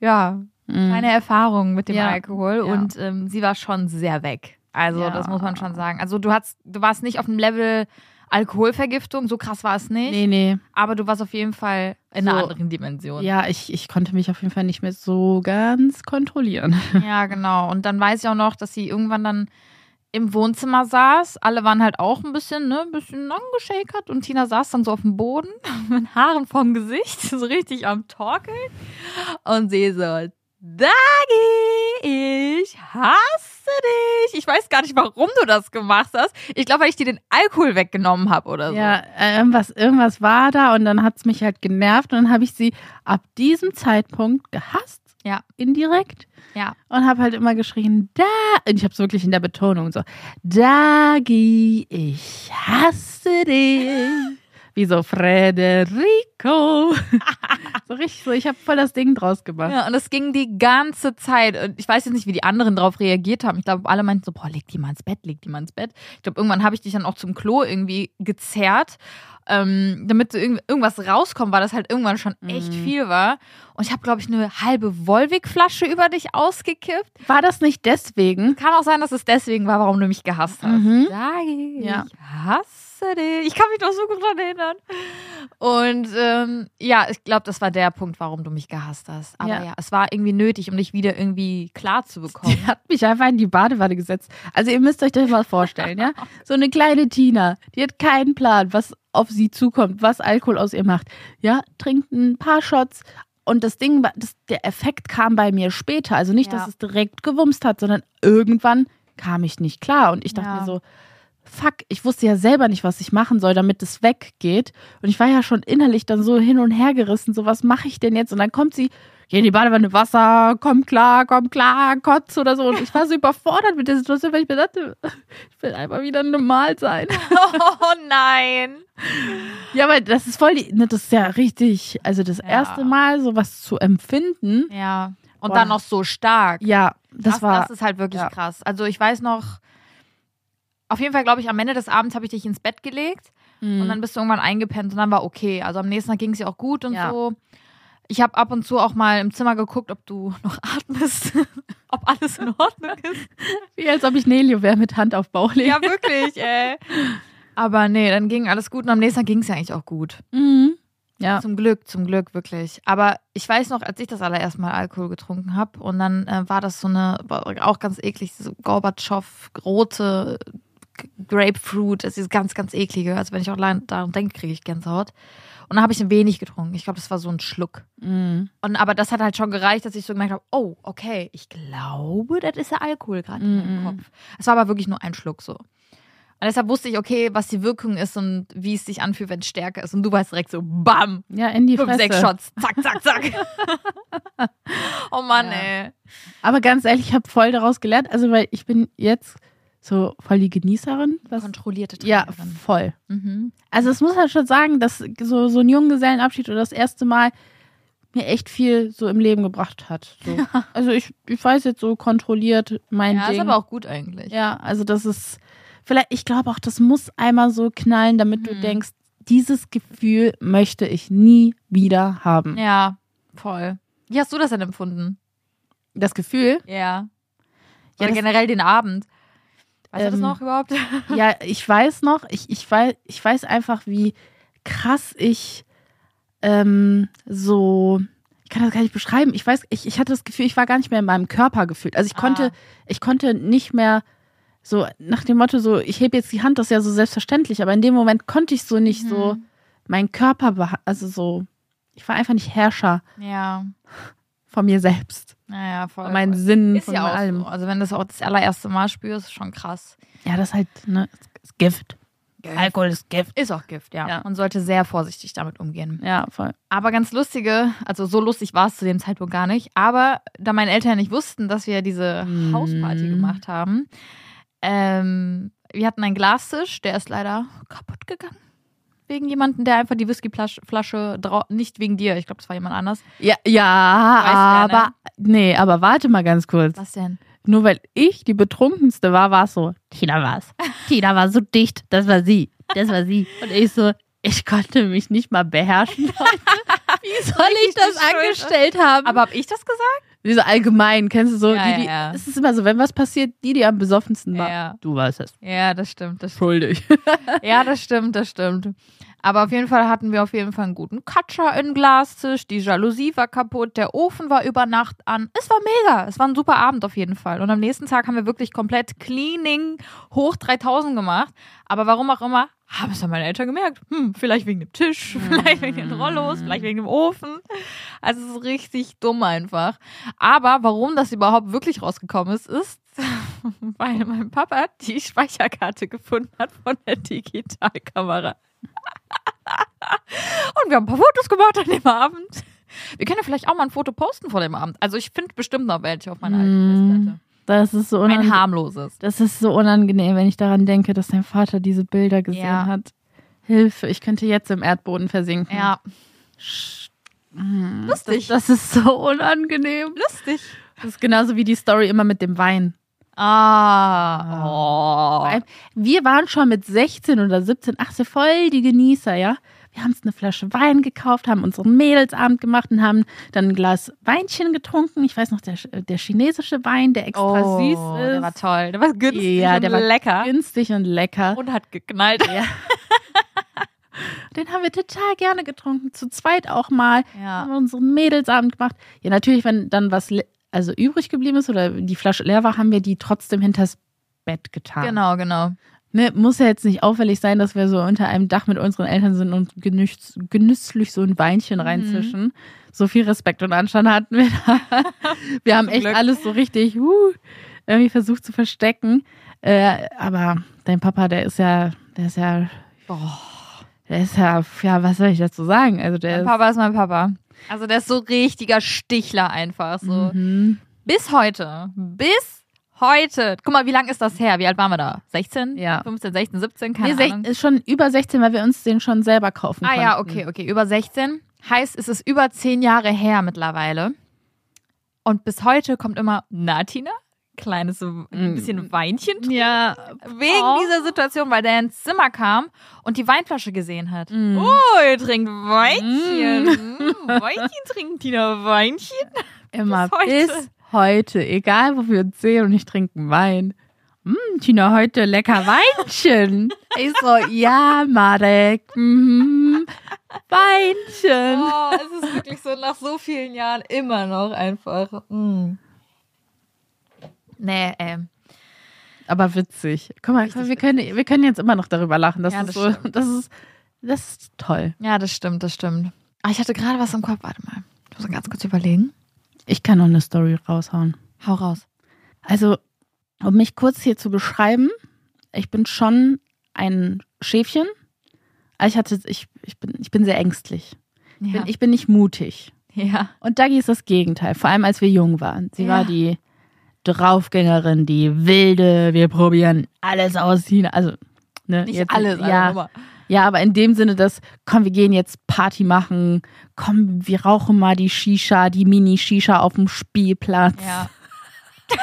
ja,
mhm.
kleine Erfahrung mit dem
Ja,
Alkohol
ja.
und ähm, sie war schon sehr weg. Also,
Ja.
das muss man schon sagen. Also, du hast, du warst nicht auf dem Level Alkoholvergiftung, so krass war es nicht.
Nee, nee.
Aber du warst auf jeden Fall in einer
So.
anderen Dimension.
Ja, ich, ich konnte mich auf jeden Fall nicht mehr so ganz kontrollieren. (laughs)
Ja, genau. Und dann weiß ich auch noch, dass sie irgendwann dann im Wohnzimmer saß. Alle waren halt auch ein bisschen, ne, ein bisschen angeschäkert. Und Tina saß dann so auf dem Boden (laughs) mit Haaren vorm Gesicht, (laughs) so richtig am Torkeln. Und sie so, Dagi, ich hasse dich. Ich weiß gar nicht, warum du das gemacht hast. Ich glaube, weil ich dir den Alkohol weggenommen habe oder so.
Ja, äh, irgendwas, irgendwas war da und dann hat es mich halt genervt und dann habe ich sie ab diesem Zeitpunkt gehasst.
Ja.
Indirekt.
Ja.
Und habe halt immer geschrien, da. Und ich habe es wirklich in der Betonung so, Dagi, ich hasse dich. Wie so Frederico. (laughs) so richtig so, ich habe voll das Ding draus gemacht.
Ja, und das ging die ganze Zeit. Und ich weiß jetzt nicht, wie die anderen darauf reagiert haben. Ich glaube, alle meinten so, boah, leg die mal ins Bett, leg die mal ins Bett. Ich glaube, irgendwann habe ich dich dann auch zum Klo irgendwie gezerrt, ähm, damit so irgend irgendwas rauskommt, weil das halt irgendwann schon echt
Mhm.
viel war. Und ich habe, glaube ich, eine halbe Volvic-Flasche über dich ausgekippt.
War das nicht deswegen?
Kann auch sein, dass es deswegen war, warum du mich gehasst hast.
Mhm.
Dagi,
Ja.
ich dich. Ich kann mich doch so gut dran erinnern. Und ähm, ja, ich glaube, das war der Punkt, warum du mich gehasst hast. Aber ja.
Ja.
es war irgendwie nötig, um dich wieder irgendwie klar zu bekommen.
Die hat mich einfach in die Badewanne gesetzt. Also ihr müsst euch das mal vorstellen, ja? So eine kleine Tina, die hat keinen Plan, was auf sie zukommt, was Alkohol aus ihr macht. Ja, trinkt ein paar Shots und das Ding, das, der Effekt kam bei mir später. Also nicht,
Ja.
dass es direkt gewumst hat, sondern irgendwann kam ich nicht klar und ich dachte
Ja.
mir so, fuck, ich wusste ja selber nicht, was ich machen soll, damit es weggeht. Und ich war ja schon innerlich dann so hin und her gerissen, so was mache ich denn jetzt? Und dann kommt sie, geh in die Badewanne, Wasser, komm klar, komm klar, kotz oder so. Und ich war so (laughs) überfordert mit der Situation, weil ich mir dachte, (laughs) ich will einfach wieder normal sein. (laughs)
oh nein.
Ja, aber das ist voll die, ne, das ist ja richtig, also das
Ja.
erste Mal sowas zu empfinden,
Ja. Und
Boah.
dann noch so stark.
ja, das, war,
das ist halt wirklich
ja.
krass. Also ich weiß noch, auf jeden Fall glaube ich, am Ende des Abends habe ich dich ins Bett gelegt.
Mhm.
Und dann bist du irgendwann eingepennt und dann war okay. Also am nächsten Tag ging es dir auch gut und
Ja.
so. Ich habe ab und zu auch mal im Zimmer geguckt, ob du (laughs) noch atmest, (laughs) ob alles in Ordnung ist. (laughs)
wie als ob ich Nelio wäre mit Hand auf Bauch legen.
Ja, wirklich, ey. Aber nee, dann ging alles gut und am nächsten Tag ging es ja eigentlich auch gut.
Mhm. Ja.
Zum Glück, zum Glück, wirklich. Aber ich weiß noch, als ich das allererste Mal Alkohol getrunken habe und dann äh, war das so eine, auch ganz eklig, so Gorbatschow, rote Grapefruit, das ist ganz, ganz eklige. Also wenn ich auch allein daran denke, kriege ich Gänsehaut. Und dann habe ich ein wenig getrunken. Ich glaube, das war so ein Schluck.
Mhm.
Und aber das hat halt schon gereicht, dass ich so gemerkt habe, oh, okay, ich glaube, das ist der Alkohol gerade in meinem
Mhm.
Kopf. Es war aber wirklich nur ein Schluck so. Und deshalb wusste ich, okay, was die Wirkung ist und wie es sich anfühlt, wenn es stärker ist. Und du weißt direkt so, bam,
Ja, in die
fünf,
Fresse.
sechs Shots, zack, zack, zack. (laughs) oh Mann,
Ja.
ey.
Aber ganz ehrlich, ich habe voll daraus gelernt, also weil ich bin jetzt so voll die Genießerin. Was,
Kontrollierte
ja,
Trinkerin.
voll.
Mhm.
Also es muss halt schon sagen, dass so, so ein Junggesellenabschied oder das erste Mal mir echt viel so im Leben gebracht hat. So. (laughs) Also ich, ich weiß jetzt so kontrolliert mein
Ja,
Ding.
ist aber auch gut eigentlich.
ja, also das ist vielleicht, ich glaube auch, das muss einmal so knallen, damit du
Mhm.
denkst, dieses Gefühl möchte ich nie wieder haben.
Ja, voll. Wie hast du das denn empfunden?
Das Gefühl,
Ja.
Ja,
Oder
das-
generell den Abend. Weißt du das
Ähm,
noch überhaupt? (laughs)
Ja, ich weiß noch, ich, ich, weiß, ich weiß einfach, wie krass ich ähm, so, ich kann das gar nicht beschreiben. Ich weiß, ich, ich hatte das Gefühl, ich war gar nicht mehr in meinem Körper gefühlt. Also ich konnte,
Ah.
ich konnte nicht mehr so nach dem Motto so, ich hebe jetzt die Hand, das ist ja so selbstverständlich, aber in dem Moment konnte ich so nicht so
Mhm.
meinen Körper, also so, ich war einfach nicht Herrscher
Ja,
von mir selbst,
naja, voll.
von meinen Sinnen,
ist
von
ja
allem.
so. Also wenn du das auch das allererste Mal spürst, schon krass.
Ja, das ist halt, ne, ist Gift. Alkohol ist Gift.
Ist auch Gift, ja.
Ja.
Man sollte sehr vorsichtig damit umgehen.
Ja, voll.
Aber ganz lustige, also so lustig war es zu dem Zeitpunkt gar nicht. Aber da meine Eltern nicht wussten, dass wir diese
Mhm.
Hausparty gemacht haben, ähm, wir hatten einen Glastisch, der ist leider kaputt gegangen. Wegen jemanden, der einfach die Whiskyflasche nicht wegen dir, ich glaube, das war jemand anders.
Ja, ja,
ne?
aber nee, aber warte mal ganz kurz.
Was denn?
Nur weil ich die betrunkenste war, war es so. Tina war's. (laughs) Tina war so dicht, das war sie. Das war sie. Und ich so, ich konnte mich nicht mal beherrschen. Leute. (laughs) Wie soll ich das angestellt haben?
Aber hab ich das gesagt?
Wie so allgemein, kennst du so,
Ja,
die, die,
ja.
es ist immer so, wenn was passiert, die, die am besoffensten war.
Ja.
Du warst es.
Ja, das stimmt. Das
Schuldig.
Ja, das stimmt, das stimmt. Aber auf jeden Fall hatten wir auf jeden Fall einen guten Katscher im Glastisch. Die Jalousie war kaputt, der Ofen war über Nacht an. Es war mega. Es war ein super Abend auf jeden Fall. Und am nächsten Tag haben wir wirklich komplett Cleaning hoch 3000 gemacht. Aber warum auch immer, haben es dann meine Eltern gemerkt. Hm, vielleicht wegen dem Tisch, (laughs) vielleicht wegen den Rollos, vielleicht wegen dem Ofen. Also es ist richtig dumm einfach. Aber warum das überhaupt wirklich rausgekommen ist, ist, (laughs) weil mein Papa die Speicherkarte gefunden hat von der Digitalkamera. Und wir haben ein paar Fotos gemacht an dem Abend. Wir können ja vielleicht auch mal ein Foto posten vor dem Abend. Also ich finde bestimmt noch welche auf meiner alten
Mm,
Festplatte.
Das ist so
Ein
unangenehm.
harmloses.
Das ist so unangenehm, wenn ich daran denke, dass dein Vater diese Bilder gesehen
Ja.
hat. Hilfe, ich könnte jetzt im Erdboden versinken.
Ja,
Hm,
lustig.
Das, das ist so unangenehm.
lustig.
Das ist genauso wie die Story immer mit dem Wein.
Ah. Oh.
Wir waren schon mit 16 oder 17, 18 voll die Genießer, ja. Wir haben uns eine Flasche Wein gekauft, haben unseren Mädelsabend gemacht und haben dann ein Glas Weinchen getrunken. Ich weiß noch, der, der chinesische Wein, der extra
Oh,
süß ist.
der war toll. Der war günstig
Ja,
und
der war
lecker.
günstig und lecker.
Und hat geknallt.
Ja. Den haben wir total gerne getrunken, zu zweit auch mal. Haben
Ja.
wir unseren Mädelsabend gemacht. Ja, natürlich, wenn dann was also übrig geblieben ist oder die Flasche leer war, haben wir die trotzdem hinters Bett getan.
Genau, genau.
Ne, muss ja jetzt nicht auffällig sein, dass wir so unter einem Dach mit unseren Eltern sind und genüss, genüsslich so ein Weinchen
Mhm.
reinzischen. So viel Respekt und Anstand hatten wir da. (laughs) Wir haben echt
Glück.
alles so richtig uh, irgendwie versucht zu verstecken. Äh, aber dein Papa, der ist ja, der ist ja, der ist ja, ja, was soll ich dazu sagen? Also der
Mein
ist.
Papa ist mein Papa. Also der ist so richtiger Stichler einfach. So.
Mhm.
Bis heute. Bis heute. Guck mal, wie lange ist das her? Wie alt waren wir da? 16?
Ja.
15, 16, 17? Keine
Nee,
Ahnung.
ist schon über 16, weil wir uns den schon selber kaufen
Ah
konnten.
ja, okay, okay. Über 16. Heißt, es ist über 10 Jahre her mittlerweile. Und bis heute kommt immer, na Tina, kleines ein bisschen Weinchen trinken.
Ja.
Wegen
Oh.
dieser Situation, weil der ins Zimmer kam und die Weinflasche gesehen hat.
Mm.
Oh, ihr trinkt Weinchen. Mm. Weinchen trinken, Tina, Weinchen.
Immer
Bis heute.
bis heute, egal wo wir uns sehen und ich trinke Wein. Hm, Tina, heute lecker Weinchen. (laughs) ich so, ja, Marek. Mhm. Weinchen.
Oh, es ist wirklich so nach so vielen Jahren immer noch einfach. Mm. Nee, ähm.
Aber witzig. Guck mal,
Richtig
wir können, wir können jetzt immer noch darüber lachen. Das
Ja,
ist
das
so,
stimmt.
das ist, das ist toll.
Ja, das stimmt, das stimmt. Ah, ich hatte gerade was im Kopf. Warte mal. Ich muss ganz kurz überlegen.
Ich kann noch eine Story raushauen.
Hau raus.
Also, um mich kurz hier zu beschreiben, ich bin schon ein Schäfchen. Aber Ich hatte, ich, ich bin, ich bin sehr ängstlich. Ich
Ja.
bin, ich bin nicht mutig.
ja.
Und Dagi ist das Gegenteil, vor allem als wir jung waren. Sie
Ja.
war die Draufgängerin, die wilde, wir probieren alles aus. Tina. Also, ne,
Nicht
jetzt,
alles,
ja,
aber.
ja, aber in dem Sinne, dass, komm, wir gehen jetzt Party machen, komm, wir rauchen mal die Shisha, die Mini-Shisha auf dem Spielplatz.
Ja. (laughs)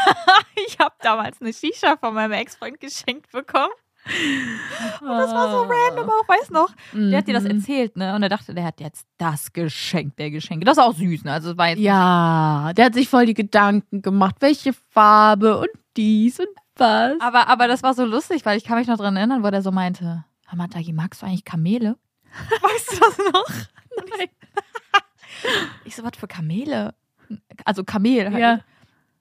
ich habe damals eine Shisha von meinem Ex-Freund geschenkt bekommen. Und das war so random auch, weiß noch. Der hat dir das
Mhm.
erzählt, ne? Und er dachte, der hat jetzt das Geschenk der Geschenke. Das ist auch süß, ne? Also es war jetzt
Ja, der hat sich voll die Gedanken gemacht, welche Farbe und dies und Spaß.
Aber, aber das war so lustig, weil ich kann mich noch dran erinnern, wo der so meinte, Dagi, magst du eigentlich Kamele? (laughs) Weißt du das noch? Nein. (laughs) Ich so, was für Kamele? Also Kamel halt.
Ja.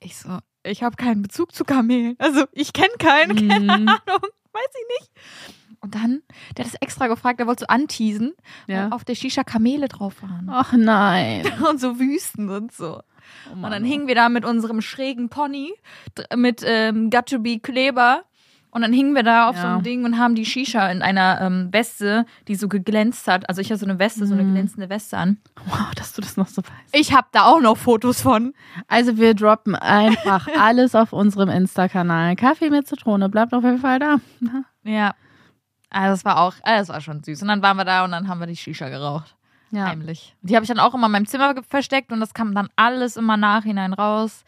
Ich so, ich habe keinen Bezug zu Kamelen. Also ich kenne keinen, keine
Mhm.
Ahnung, weiß ich nicht. Und dann, der hat das extra gefragt, der wollte so anteasen,
Ja.
auf der Shisha Kamele drauf waren.
Ach nein. (laughs)
Und so Wüsten und so.
Oh
Und dann hingen wir da mit unserem schrägen Pony, mit ähm, Got to be Kleber. Und dann hingen wir da auf so
Ja.
einem Ding und haben die Shisha in einer ähm, Weste, die so geglänzt hat. Also ich hatte so eine Weste, so eine
Mhm.
glänzende Weste an.
Wow, dass du das noch so weißt.
Ich habe da auch noch Fotos von.
Also wir droppen einfach (laughs) alles auf unserem Insta-Kanal. Kaffee mit Zitrone, bleibt auf jeden Fall da.
Ja. Also das war auch, äh, das war schon süß. Und dann waren wir da und dann haben wir die Shisha geraucht.
Ja.
Heimlich. Die habe ich dann auch immer in meinem Zimmer versteckt und das kam dann alles immer nachhinein raus.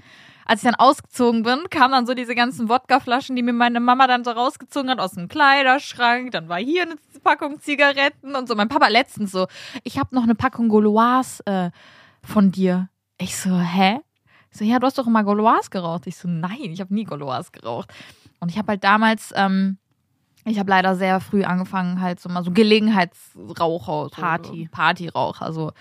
Als ich dann ausgezogen bin, kamen dann so diese ganzen Wodkaflaschen, die mir meine Mama dann so rausgezogen hat aus dem Kleiderschrank. Dann war hier eine Packung Zigaretten und so. Mein Papa letztens so, ich habe noch eine Packung Gauloise äh, von dir. Ich so, hä? Ich so, ja, du hast doch immer Gauloise geraucht. Ich so, nein, ich habe nie Gauloise geraucht. Und ich habe halt damals, ähm, ich habe leider sehr früh angefangen, halt so mal so Gelegenheitsraucher,
Party.
Partyraucher, so.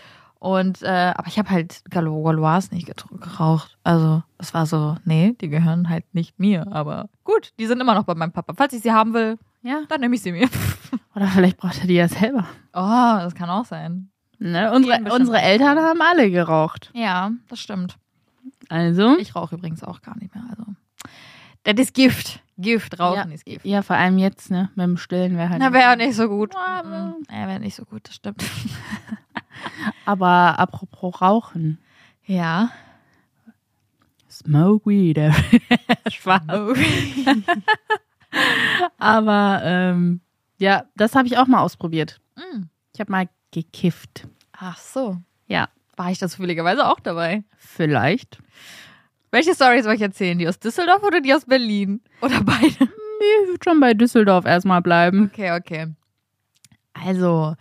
Und, äh, aber ich habe halt Galo Galois nicht geraucht. Also, das war so, nee, die gehören halt nicht mir. Aber gut, die sind immer noch bei meinem Papa. Falls ich sie haben will,
Ja.
dann nehme ich sie mir. (laughs)
Oder vielleicht braucht er die ja selber.
Oh, das kann auch sein.
Ne? Unsere, unsere Eltern haben alle geraucht.
Ja, das stimmt.
Also.
Ich rauche übrigens auch gar nicht mehr. Also, das ist Gift. Gift, Rauchen
ja,
ist Gift.
ja, vor allem jetzt, ne? Mit dem Stillen wäre halt.
Na, wäre nicht so gut. Ja, wäre nicht so gut, das stimmt. (laughs)
Aber apropos Rauchen.
Ja.
Smoke weed. (laughs) Spaß. (laughs) Aber ähm, ja, das habe ich auch mal ausprobiert.
Mm.
Ich habe mal gekifft.
Ach so.
Ja,
War ich da zufälligerweise auch dabei?
vielleicht.
Welche Story soll ich erzählen? Die aus Düsseldorf oder die aus Berlin? Oder beide?
Ich würde schon bei Düsseldorf erstmal bleiben.
Okay, okay. Also,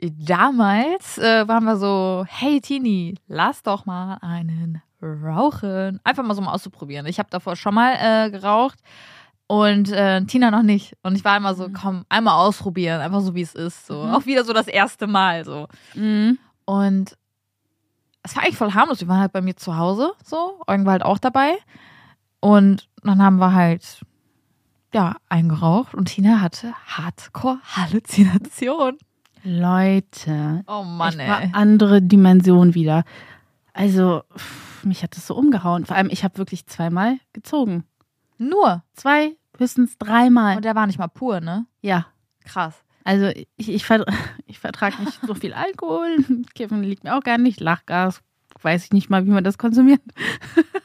damals äh, waren wir so, hey Tini, lass doch mal einen rauchen. Einfach mal so mal auszuprobieren. Ich habe davor schon mal äh, geraucht und äh, Tina noch nicht. Und ich war immer so, komm, einmal ausprobieren, einfach so wie es ist. So.
Mhm.
Auch wieder so das erste Mal so.
Mhm.
Und es war eigentlich voll harmlos. Wir waren halt bei mir zu Hause, so. Eugen war halt auch dabei. Und dann haben wir halt, ja, eingeraucht und Tina hatte Hardcore-Halluzination.
Leute,
Oh Mann,
ich war
ey.
andere Dimension wieder. Also, pff, mich hat das so umgehauen. Vor allem, ich habe wirklich zweimal gezogen.
Nur.
Zwei, höchstens dreimal.
Und der war nicht mal pur, ne?
ja,
Krass.
Also ich, ich, ver (laughs) ich vertrage nicht so viel Alkohol. (laughs) Kiffen liegt mir auch gar nicht. Lachgas, weiß ich nicht mal, wie man das konsumiert.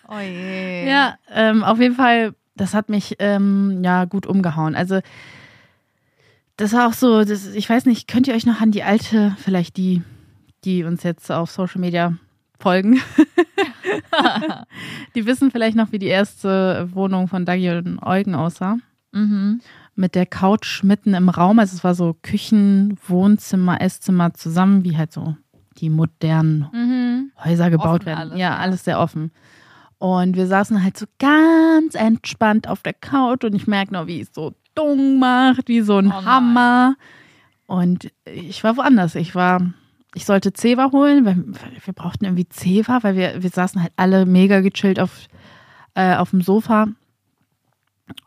Oh je. (laughs)
Ja, ähm, auf jeden Fall, das hat mich ähm, ja gut umgehauen. Also das war auch so, das, ich weiß nicht, könnt ihr euch noch an die alte, vielleicht die, die uns jetzt auf Social Media folgen, die wissen vielleicht noch, wie die erste Wohnung von Dagi und Eugen aussah.
Mhm.
Mit der Couch mitten im Raum. Also es war so Küchen, Wohnzimmer, Esszimmer zusammen, wie halt so die modernen
Mhm.
Häuser gebaut
Offen
werden.
alles,
ja, alles sehr offen. Und wir saßen halt so ganz entspannt auf der Couch und ich merke noch, wie es so dung macht, wie so ein
Oh.
Hammer. Und ich war woanders. Ich war, ich sollte Zewa holen, weil wir brauchten irgendwie Zewa, weil wir, wir saßen halt alle mega gechillt auf, äh, auf dem Sofa.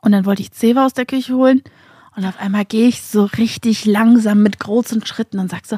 Und dann wollte ich Zewa aus der Küche holen. Und auf einmal gehe ich so richtig langsam mit großen Schritten und sag so,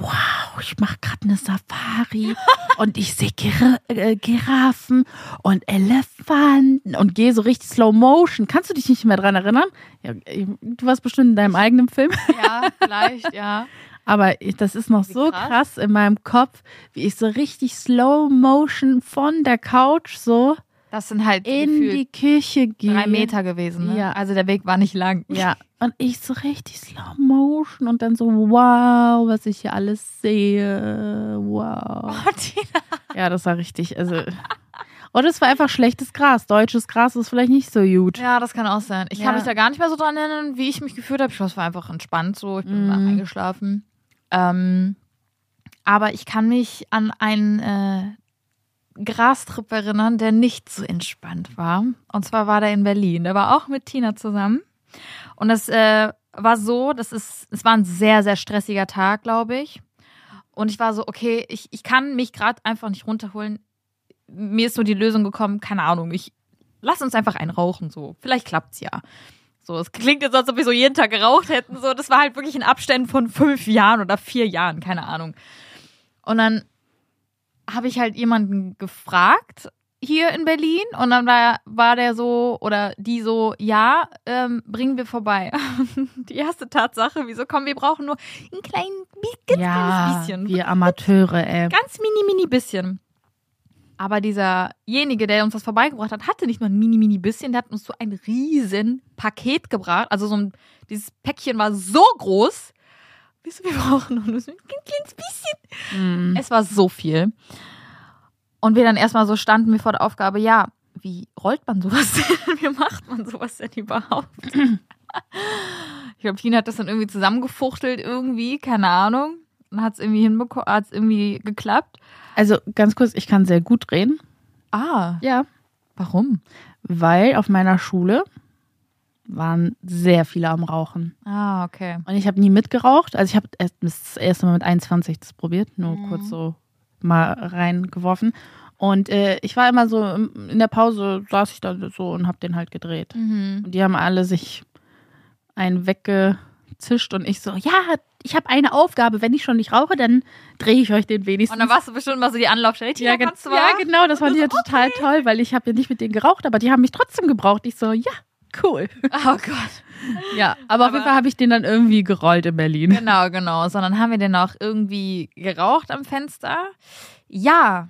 wow, ich mache gerade eine Safari (laughs) und ich sehe Gir äh, Giraffen und Elefanten und gehe so richtig Slow Motion. Kannst du dich nicht mehr dran erinnern? Ja, du warst bestimmt in deinem eigenen Film.
Ja, vielleicht, ja. (laughs)
Aber ich, das ist noch
Wie
so
krass.
krass in meinem Kopf, wie ich so richtig Slow Motion von der Couch so
Das sind halt
in die Küche gehe.
drei Meter gewesen, ne?
Ja.
Also der Weg war nicht lang.
Ja, und ich so richtig Slow Motion und dann so, wow, was ich hier alles sehe. Wow.
Oh, Tina.
Ja, das war richtig, also. Oder es war einfach schlechtes Gras. Deutsches Gras ist vielleicht nicht so gut.
Ja, das kann auch sein. Ich
Ja.
kann mich da gar nicht mehr so dran erinnern, wie ich mich gefühlt habe. Ich glaube, es war einfach entspannt so. Ich bin mal eingeschlafen. Ähm, aber ich kann mich an ein äh, Grastrip erinnern, der nicht so entspannt war. Und zwar war der in Berlin. Der war auch mit Tina zusammen. Und das äh, war so, das ist, es war ein sehr, sehr stressiger Tag, glaube ich. Und ich war so, okay, ich, ich kann mich gerade einfach nicht runterholen. Mir ist so die Lösung gekommen, keine Ahnung, ich lass uns einfach einen rauchen, so. Vielleicht klappt's ja. So, es klingt jetzt, als ob wir so jeden Tag geraucht hätten. So, das war halt wirklich in Abständen von fünf Jahren oder vier Jahren, keine Ahnung. Und dann habe ich halt jemanden gefragt hier in Berlin und dann war, war der so oder die so, ja, ähm, bringen wir vorbei. (laughs) die erste Tatsache, wieso kommen, wir brauchen nur ein klein, ganz
ja,
kleines bisschen.
wir Amateure, ey.
Ganz mini, mini bisschen. Aber dieserjenige, der uns das vorbeigebracht hat, hatte nicht nur ein mini, mini bisschen, der hat uns so ein riesen Paket gebracht. Also so ein, dieses Päckchen war so groß. Wieso, wir brauchen nur ein kleines bisschen.
Mhm.
Es war so viel. Und wir dann erstmal so standen wir vor der Aufgabe, ja, wie rollt man sowas (laughs) denn? Wie macht man sowas denn überhaupt? (laughs) Ich glaube, Tina hat das dann irgendwie zusammengefuchtelt, irgendwie, keine Ahnung. Und hat es irgendwie hinbekommen, hat es irgendwie geklappt.
Also ganz kurz, ich kann sehr gut reden.
Ah,
Ja.
warum?
Weil auf meiner Schule waren sehr viele am Rauchen.
Ah, okay.
Und ich habe nie mitgeraucht. Also ich habe erst das erste Mal mit 21 das probiert, nur
Mhm.
kurz so mal reingeworfen. Und äh, ich war immer so, in der Pause saß ich da so und habe den halt gedreht.
Mhm.
Und die haben alle sich einen weggezischt und ich so, ja, ich habe eine Aufgabe. Wenn ich schon nicht rauche, dann drehe ich euch den wenigstens.
Und dann warst du bestimmt mal so die Anlaufstelle.
Ja, ja, genau, das fand ich ja total toll, weil ich habe ja nicht mit denen geraucht, aber die haben mich trotzdem gebraucht. Ich so, ja, cool.
Oh Gott.
Ja, aber, auf
Aber-
jeden Fall habe ich den dann irgendwie gerollt in Berlin.
Genau, genau. Sondern haben wir den auch irgendwie geraucht am Fenster? Ja.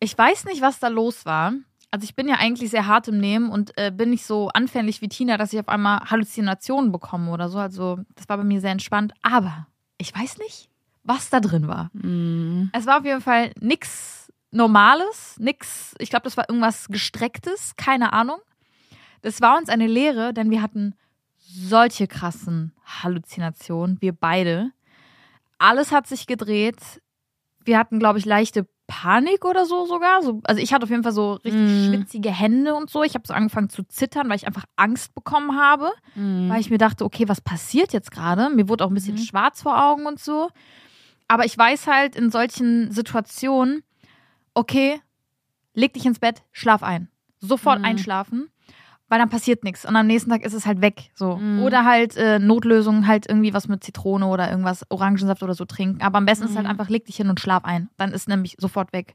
Ich weiß nicht, was da los war. Also ich bin ja eigentlich sehr hart im Nehmen und äh, bin nicht so anfällig wie Tina, dass ich auf einmal Halluzinationen bekomme oder so. Also das war bei mir sehr entspannt. Aber ich weiß nicht, was da drin war.
Mm.
Es war auf jeden Fall nix Normales, nix, ich glaube, das war irgendwas Gestrecktes, keine Ahnung. Das war uns eine Lehre, denn wir hatten solche krassen Halluzinationen, wir beide. Alles hat sich gedreht. Wir hatten, glaube ich, leichte Panik oder so sogar. So, also ich hatte auf jeden Fall so richtig
Mhm.
schwitzige Hände und so. Ich habe so angefangen zu zittern, weil ich einfach Angst bekommen habe
Mm.
weil ich mir dachte, okay, was passiert jetzt gerade? Mir wurde auch ein bisschen
Mhm.
schwarz vor Augen und so. Aber ich weiß halt in solchen Situationen, okay, leg dich ins Bett, schlaf ein. Sofort
Mhm.
einschlafen, weil dann passiert nichts. Und am nächsten Tag ist es halt weg. So.
Mhm.
Oder halt äh, Notlösung, halt irgendwie was mit Zitrone oder irgendwas, Orangensaft oder so trinken. Aber am besten ist halt
Mhm.
einfach, leg dich hin und schlaf ein. Dann ist nämlich sofort weg.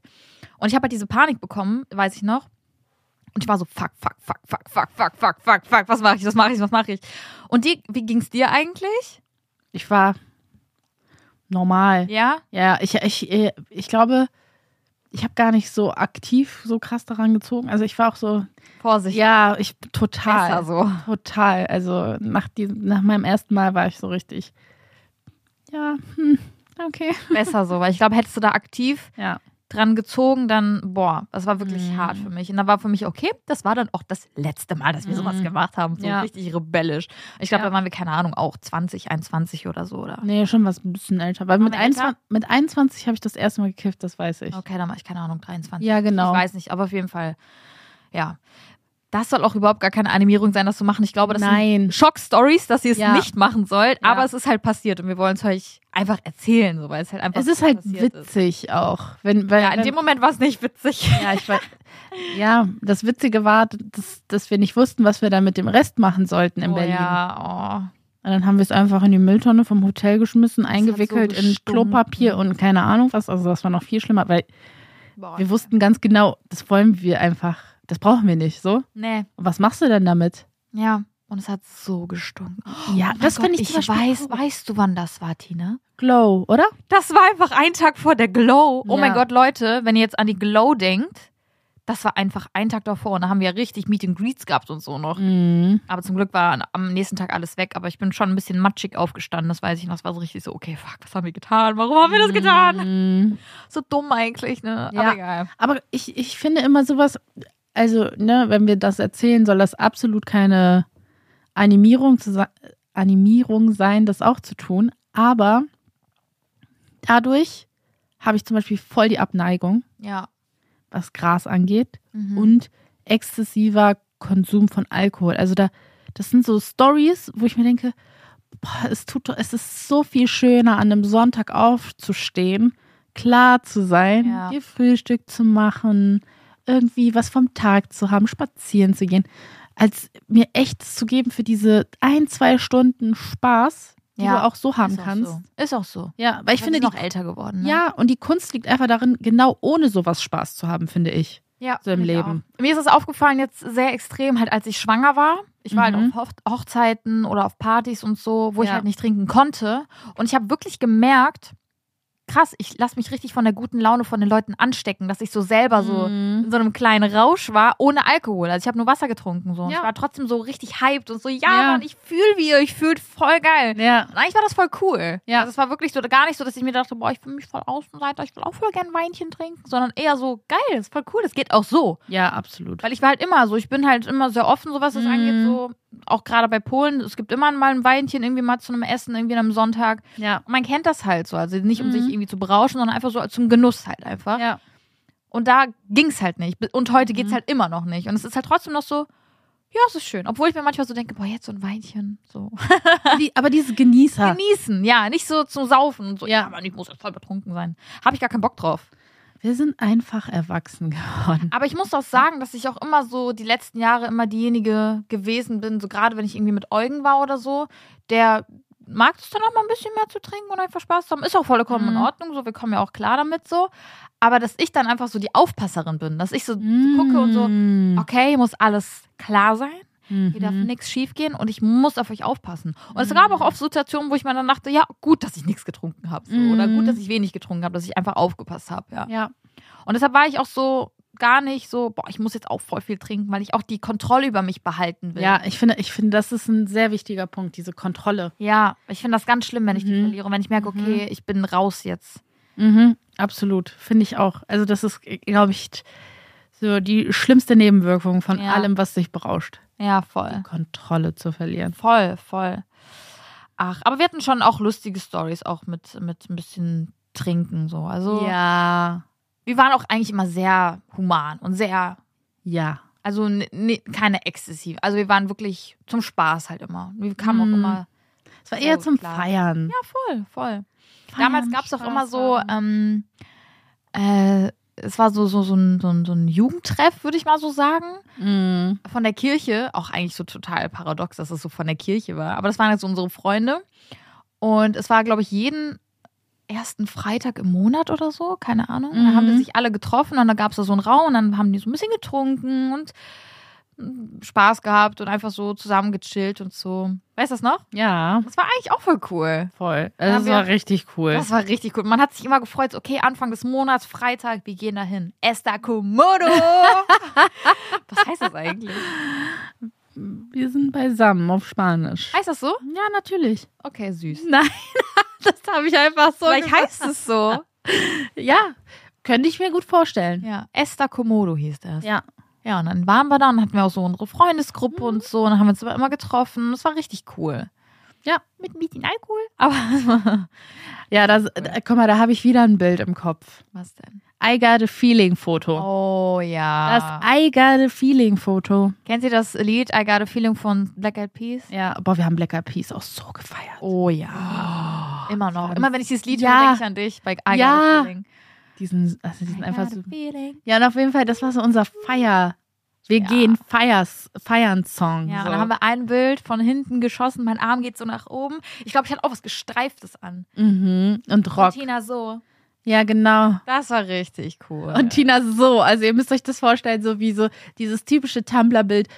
Und ich habe halt diese Panik bekommen, weiß ich noch. Und ich war so, fuck, fuck, fuck, fuck, fuck, fuck, fuck, fuck, fuck, was mache ich, was mache ich, was mache ich? Und die, wie ging's dir eigentlich?
Ich war normal.
Ja?
Ja, ich, ich, äh, ich glaube, ich habe gar nicht so aktiv so krass daran gezogen. Also ich war auch so,
Vorsicht.
ja, ich total.
Besser so.
Total. Also nach, diesem, nach meinem ersten Mal war ich so richtig, ja, hm, okay.
Besser so, weil ich glaube, hättest du da aktiv
Ja.
Dran gezogen, dann, boah, das war wirklich
Mhm.
hart für mich. Und da war für mich, okay, das war dann auch das letzte Mal, dass wir sowas
Mhm.
gemacht haben. So
Ja.
richtig rebellisch. Ich glaube,
Ja.
da waren wir, keine Ahnung, auch 20, 21 oder so, oder?
Nee, schon was ein bisschen älter. Weil mit
Waren wir
21, mit 21 habe ich das erste Mal gekifft, das weiß ich.
Okay, dann war ich, keine Ahnung, 23.
Ja, genau.
Ich weiß nicht, aber auf jeden Fall, ja. Das soll auch überhaupt gar keine Animierung sein, das zu machen. Ich glaube, das
Nein.
sind Schock-Stories, dass ihr es
Ja.
nicht machen sollt,
Ja.
aber es ist halt passiert und wir wollen es euch einfach erzählen, so, weil es halt einfach
Es ist halt
passiert ist.
witzig auch. Wenn, weil,
Ja, in
wenn,
dem Moment war es nicht witzig. (laughs)
ja, ich war, ja, das Witzige war, dass, dass wir nicht wussten, was wir da mit dem Rest machen sollten in
oh,
Berlin.
Ja,
Und dann haben wir es einfach in die Mülltonne vom Hotel geschmissen,
hat
eingewickelt
so
in. Klopapier und keine Ahnung was. Also das war noch viel schlimmer, weil
oh. Boah.
wir wussten ganz genau, das wollen wir einfach, das brauchen wir nicht, so.
Nee,
Und was machst du denn damit?
ja. Und es hat so gestunken.
Ja,
Oh mein
das finde ich,
ich
Beispiel
weiß, weißt du, wann das war, Tina?
Glow, oder?
Das war einfach ein Tag vor der Glow. Oh
Ja.
mein Gott, Leute, wenn ihr jetzt an die Glow denkt, das war einfach ein Tag davor und da haben wir richtig Meet and Greets gehabt und so noch.
Mhm.
Aber zum Glück war am nächsten Tag alles weg. Aber ich bin schon ein bisschen matschig aufgestanden. Das weiß ich noch. Das war so richtig so, okay, fuck, was haben wir getan? Warum haben wir das getan?
Mhm.
So dumm eigentlich, ne?
Ja.
Aber egal.
Aber ich, ich finde immer sowas, also, ne, wenn wir das erzählen, soll das absolut keine Animierung, zu, Animierung sein, das auch zu tun. Aber dadurch habe ich zum Beispiel voll die Abneigung,
Ja.
was Gras angeht
Mhm.
und exzessiver Konsum von Alkohol. Also da, das sind so Stories, wo ich mir denke, boah, es tut doch, es ist so viel schöner, an einem Sonntag aufzustehen, klar zu sein,
Ja.
ihr Frühstück zu machen, irgendwie was vom Tag zu haben, spazieren zu gehen, als mir echt zu geben für diese ein, zwei Stunden Spaß, die
Ja,
du auch so haben
ist auch
kannst.
So. Ist auch so.
Ja, weil ich finde, die,
noch älter geworden. Ne?
ja, und die Kunst liegt einfach darin, genau ohne sowas Spaß zu haben, finde ich.
ja
so im
ich
Leben.
Auch. Mir ist es aufgefallen jetzt sehr extrem, halt als ich schwanger war. Ich war
Mhm.
halt auf Hoch Hochzeiten oder auf Partys und so, wo ich
Ja.
halt nicht trinken konnte. Und ich habe wirklich gemerkt, krass, ich lasse mich richtig von der guten Laune von den Leuten anstecken, dass ich so selber so
Mhm.
in so einem kleinen Rausch war, ohne Alkohol. Also ich habe nur Wasser getrunken so. Und
Ja.
Ich war trotzdem so richtig hyped und so, ja,
Ja.
Mann, ich fühle wie ihr, ich fühle voll geil.
Ja,
Und eigentlich war das voll cool.
Ja.
Also es war wirklich so gar nicht so, dass ich mir dachte, boah, ich fühle mich voll Außenseiter, ich will auch voll gern Weinchen trinken, sondern eher so, geil, das ist voll cool, das geht auch so.
ja, absolut.
Weil ich war halt immer so, ich bin halt immer sehr offen, so was das
Mhm.
angeht, so auch gerade bei Polen, es gibt immer mal ein Weinchen irgendwie mal zu einem Essen, irgendwie an einem Sonntag.
Ja.
Und man kennt das halt so, also nicht um
Mhm.
sich irgendwie zu berauschen, sondern einfach so zum Genuss halt einfach.
Ja.
Und da ging's halt nicht. Und heute geht's
Mhm.
halt immer noch nicht. Und es ist halt trotzdem noch so, ja, es ist schön. Obwohl ich mir manchmal so denke, boah, jetzt so ein Weinchen, so. (laughs)
Die, aber diese Genießer.
Genießen, ja, nicht so zum Saufen und so,
Ja.
ja, aber ich muss jetzt voll betrunken sein. Habe ich gar keinen Bock drauf.
Wir sind einfach erwachsen (laughs) geworden.
Aber ich muss auch sagen, dass ich auch immer so die letzten Jahre immer diejenige gewesen bin, so gerade wenn ich irgendwie mit Eugen war oder so, der mag es dann auch mal ein bisschen mehr zu trinken und einfach Spaß zu haben. Ist auch vollkommen in
Mhm.
Ordnung, so, wir kommen ja auch klar damit so. Aber dass ich dann einfach so die Aufpasserin bin, dass ich so gucke und so,
Mhm.
okay, muss alles klar sein. Hier darf
Mhm.
nichts schief gehen und ich muss auf euch aufpassen. Und es gab auch oft Situationen, wo ich mir dann dachte, ja, gut, dass ich nichts getrunken habe. So. Oder
Mhm.
gut, dass ich wenig getrunken habe, dass ich einfach aufgepasst habe. Ja.
Ja.
Und deshalb war ich auch so gar nicht so, boah, ich muss jetzt auch voll viel trinken, weil ich auch die Kontrolle über mich behalten will.
ja, ich finde, ich finde, das ist ein sehr wichtiger Punkt, diese Kontrolle.
Ja, ich finde das ganz schlimm, wenn ich die
Mhm.
verliere. Und wenn ich merke, okay, ich bin raus jetzt.
Mhm, absolut, finde ich auch. Also das ist, glaube ich, so die schlimmste Nebenwirkung von
Ja.
allem, was sich berauscht.
Ja, voll.
Kontrolle zu verlieren.
Voll, voll. Ach, aber wir hatten schon auch lustige Stories, auch mit, mit ein bisschen Trinken so. Also
Ja,
wir waren auch eigentlich immer sehr human und sehr,
ja.
also n- n- keine exzessiv. Also wir waren wirklich zum Spaß halt immer. Wir kamen
Mhm.
auch immer
Es war eher zum
klar.
Feiern.
Ja, voll, voll.
Feiern,
Damals gab es auch immer so, ähm, äh, es war so, so, so, ein, so, ein, so ein Jugendtreff, würde ich mal so sagen,
Mhm.
von der Kirche. Auch eigentlich so total paradox, dass es so von der Kirche war. Aber das waren jetzt unsere Freunde. Und es war, glaube ich, jeden ersten Freitag im Monat oder so, keine Ahnung. Da
Mhm.
haben die sich alle getroffen und da gab es da so einen Raum und dann haben die so ein bisschen getrunken und mm, Spaß gehabt und einfach so zusammen gechillt und so. Weißt du das noch?
Ja,
Das war eigentlich auch voll cool.
voll. Also das war richtig cool.
Das war richtig gut. Man hat sich immer gefreut, okay, Anfang des Monats, Freitag, wir gehen dahin. Esta Komodo. (laughs) Was heißt das eigentlich?
Wir sind beisammen auf Spanisch.
Heißt das so?
Ja, natürlich.
Okay, süß. (laughs)
Nein, das habe ich einfach so.
Vielleicht
gesagt.
heißt es so. (laughs)
Ja, könnte ich mir gut vorstellen.
Ja, Esta Komodo hieß das.
Ja.
Ja, und dann waren wir da und hatten wir auch so unsere Freundesgruppe und so. Und dann haben wir uns immer getroffen. Das war richtig cool.
Ja.
Mit ein bisschen Alkohol. (laughs) Aber
Ja, das, da, guck mal, da habe ich wieder ein Bild im Kopf.
was denn?
I got a feeling Foto.
Oh ja.
Das I got a feeling Foto.
Kennt ihr das Lied I Got a Feeling von Black Eyed Peas?
Ja, boah, wir haben Black Eyed Peas auch so gefeiert.
Oh ja. Immer noch. Immer wenn ich dieses Lied
Ja.
höre, denke ich an dich. Bei I Got
Ja.
a Feeling.
Diesen, also die sind
I
einfach
got
so.
feeling.
Ja, und auf jeden Fall, das war so unser Feier. Wir
Ja.
gehen Feiers, Feiern-Song.
Ja,
so.
und dann haben wir ein Bild von hinten geschossen, mein Arm geht so nach oben. Ich glaube, ich hatte auch was Gestreiftes an.
mhm. Und
Und
Rock.
Tina so.
Ja, genau.
Das war richtig cool.
Und Tina so. Also ihr müsst euch das vorstellen, so wie so dieses typische Tumblr-Bild.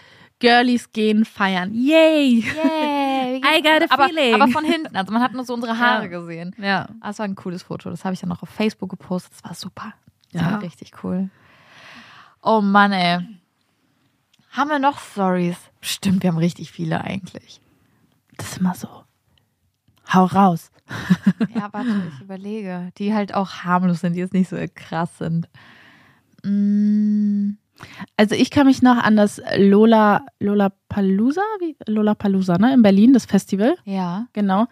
Girlies gehen feiern. Yay!
Yay, (laughs)
I got a
aber,
feeling.
aber von hinten, also man hat nur so unsere Haare
Ja.
gesehen.
Ja.
Das war ein cooles Foto. Das habe ich dann noch auf Facebook gepostet. Das war super. Das
Ja.
war richtig cool. Oh Mann, ey. Haben wir noch Stories? Stimmt, wir haben richtig viele eigentlich.
Das ist immer so. Hau raus. (laughs)
Ja, warte, ich überlege. Die halt auch harmlos sind, die jetzt nicht so krass sind. Mm,
Also ich kann mich noch an das Lola Lola Palusa, wie Lola Palusa, ne, in Berlin, das Festival.
ja.
Genau.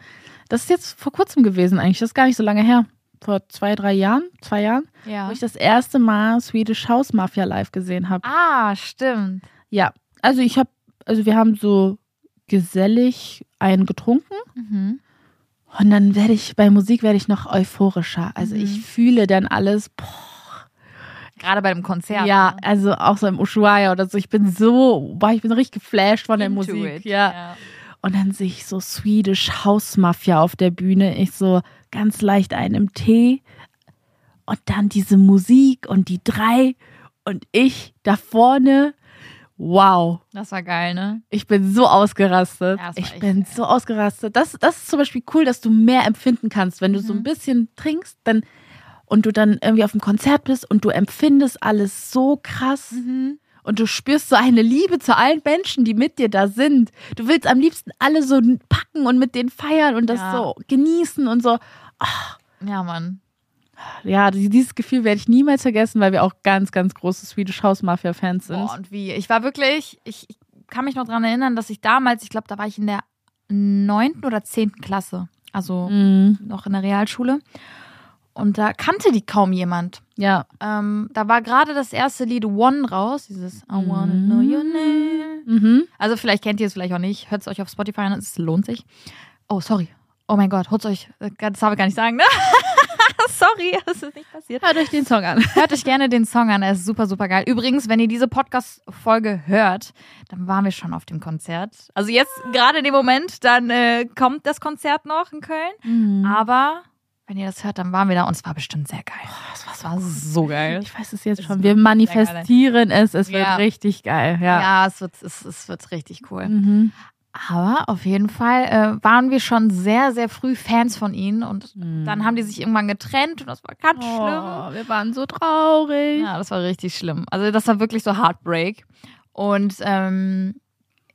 Das ist jetzt vor kurzem gewesen eigentlich, das ist gar nicht so lange her. vor zwei, drei Jahren, zwei Jahren,
Ja.
wo ich das erste Mal Swedish House Mafia live gesehen habe.
Ah, stimmt.
Ja, also ich habe, also wir haben so gesellig einen getrunken
Mhm.
und dann werde ich, bei Musik werde ich noch euphorischer. Also
Mhm.
ich fühle dann alles, boah,
Gerade bei dem Konzert.
ja,
ne?
also auch so im Ushuaia oder so. Ich bin so, boah, ich bin richtig geflasht von der
Into
Musik.
it.
Ja. Und dann sehe ich so Swedish House Mafia auf der Bühne. Ich so ganz leicht einen im Tee. Und dann diese Musik und die drei und ich da vorne. Wow.
Das war geil, ne?
Ich bin so ausgerastet.
Ja,
ich bin
geil.
so ausgerastet. Das, das ist zum Beispiel cool, dass du mehr empfinden kannst. Wenn du so
Mhm.
ein bisschen trinkst dann, und du dann irgendwie auf dem Konzert bist und du empfindest alles so krass
Mhm.
und du spürst so eine Liebe zu allen Menschen, die mit dir da sind. Du willst am liebsten alle so packen und mit denen feiern und das
Ja.
so genießen und so.
Ja, Mann.
Ja, dieses Gefühl werde ich niemals vergessen, weil wir auch ganz, ganz große Swedish House Mafia Fans sind.
Boah, und wie? Ich war wirklich, ich, ich kann mich noch daran erinnern, dass ich damals, ich glaube, da war ich in der neunten oder zehnten Klasse. Also
Mhm.
noch in der Realschule. Und da kannte die kaum jemand.
Ja.
Ähm, da war gerade das erste Lied One raus, dieses I wanna know your name.
Mhm.
Also vielleicht kennt ihr es vielleicht auch nicht. Hört es euch auf Spotify an, es lohnt sich. Oh, sorry. Oh mein Gott, holt euch, äh, das darf ich gar nicht sagen, ne? (laughs) (laughs) sorry, das ist nicht passiert.
Hört euch den Song an.
Hört euch gerne den Song an, er ist super, super geil. Übrigens, wenn ihr diese Podcast-Folge hört, dann waren wir schon auf dem Konzert. Also jetzt gerade in dem Moment, dann äh, kommt das Konzert noch in Köln.
Mhm.
Aber wenn ihr das hört, dann waren wir da und es war bestimmt sehr geil. Das war so geil.
Ich weiß es jetzt
Es
schon. Wir manifestieren es. Es wird
Ja.
richtig geil. Ja.
Ja, es, wird, es, es wird richtig cool.
Mhm.
Aber auf jeden Fall äh, waren wir schon sehr, sehr früh Fans von ihnen und dann haben die sich irgendwann getrennt und das war ganz schlimm.
Oh, wir waren so traurig.
Ja, das war richtig schlimm. Also das war wirklich so Heartbreak. Und ähm,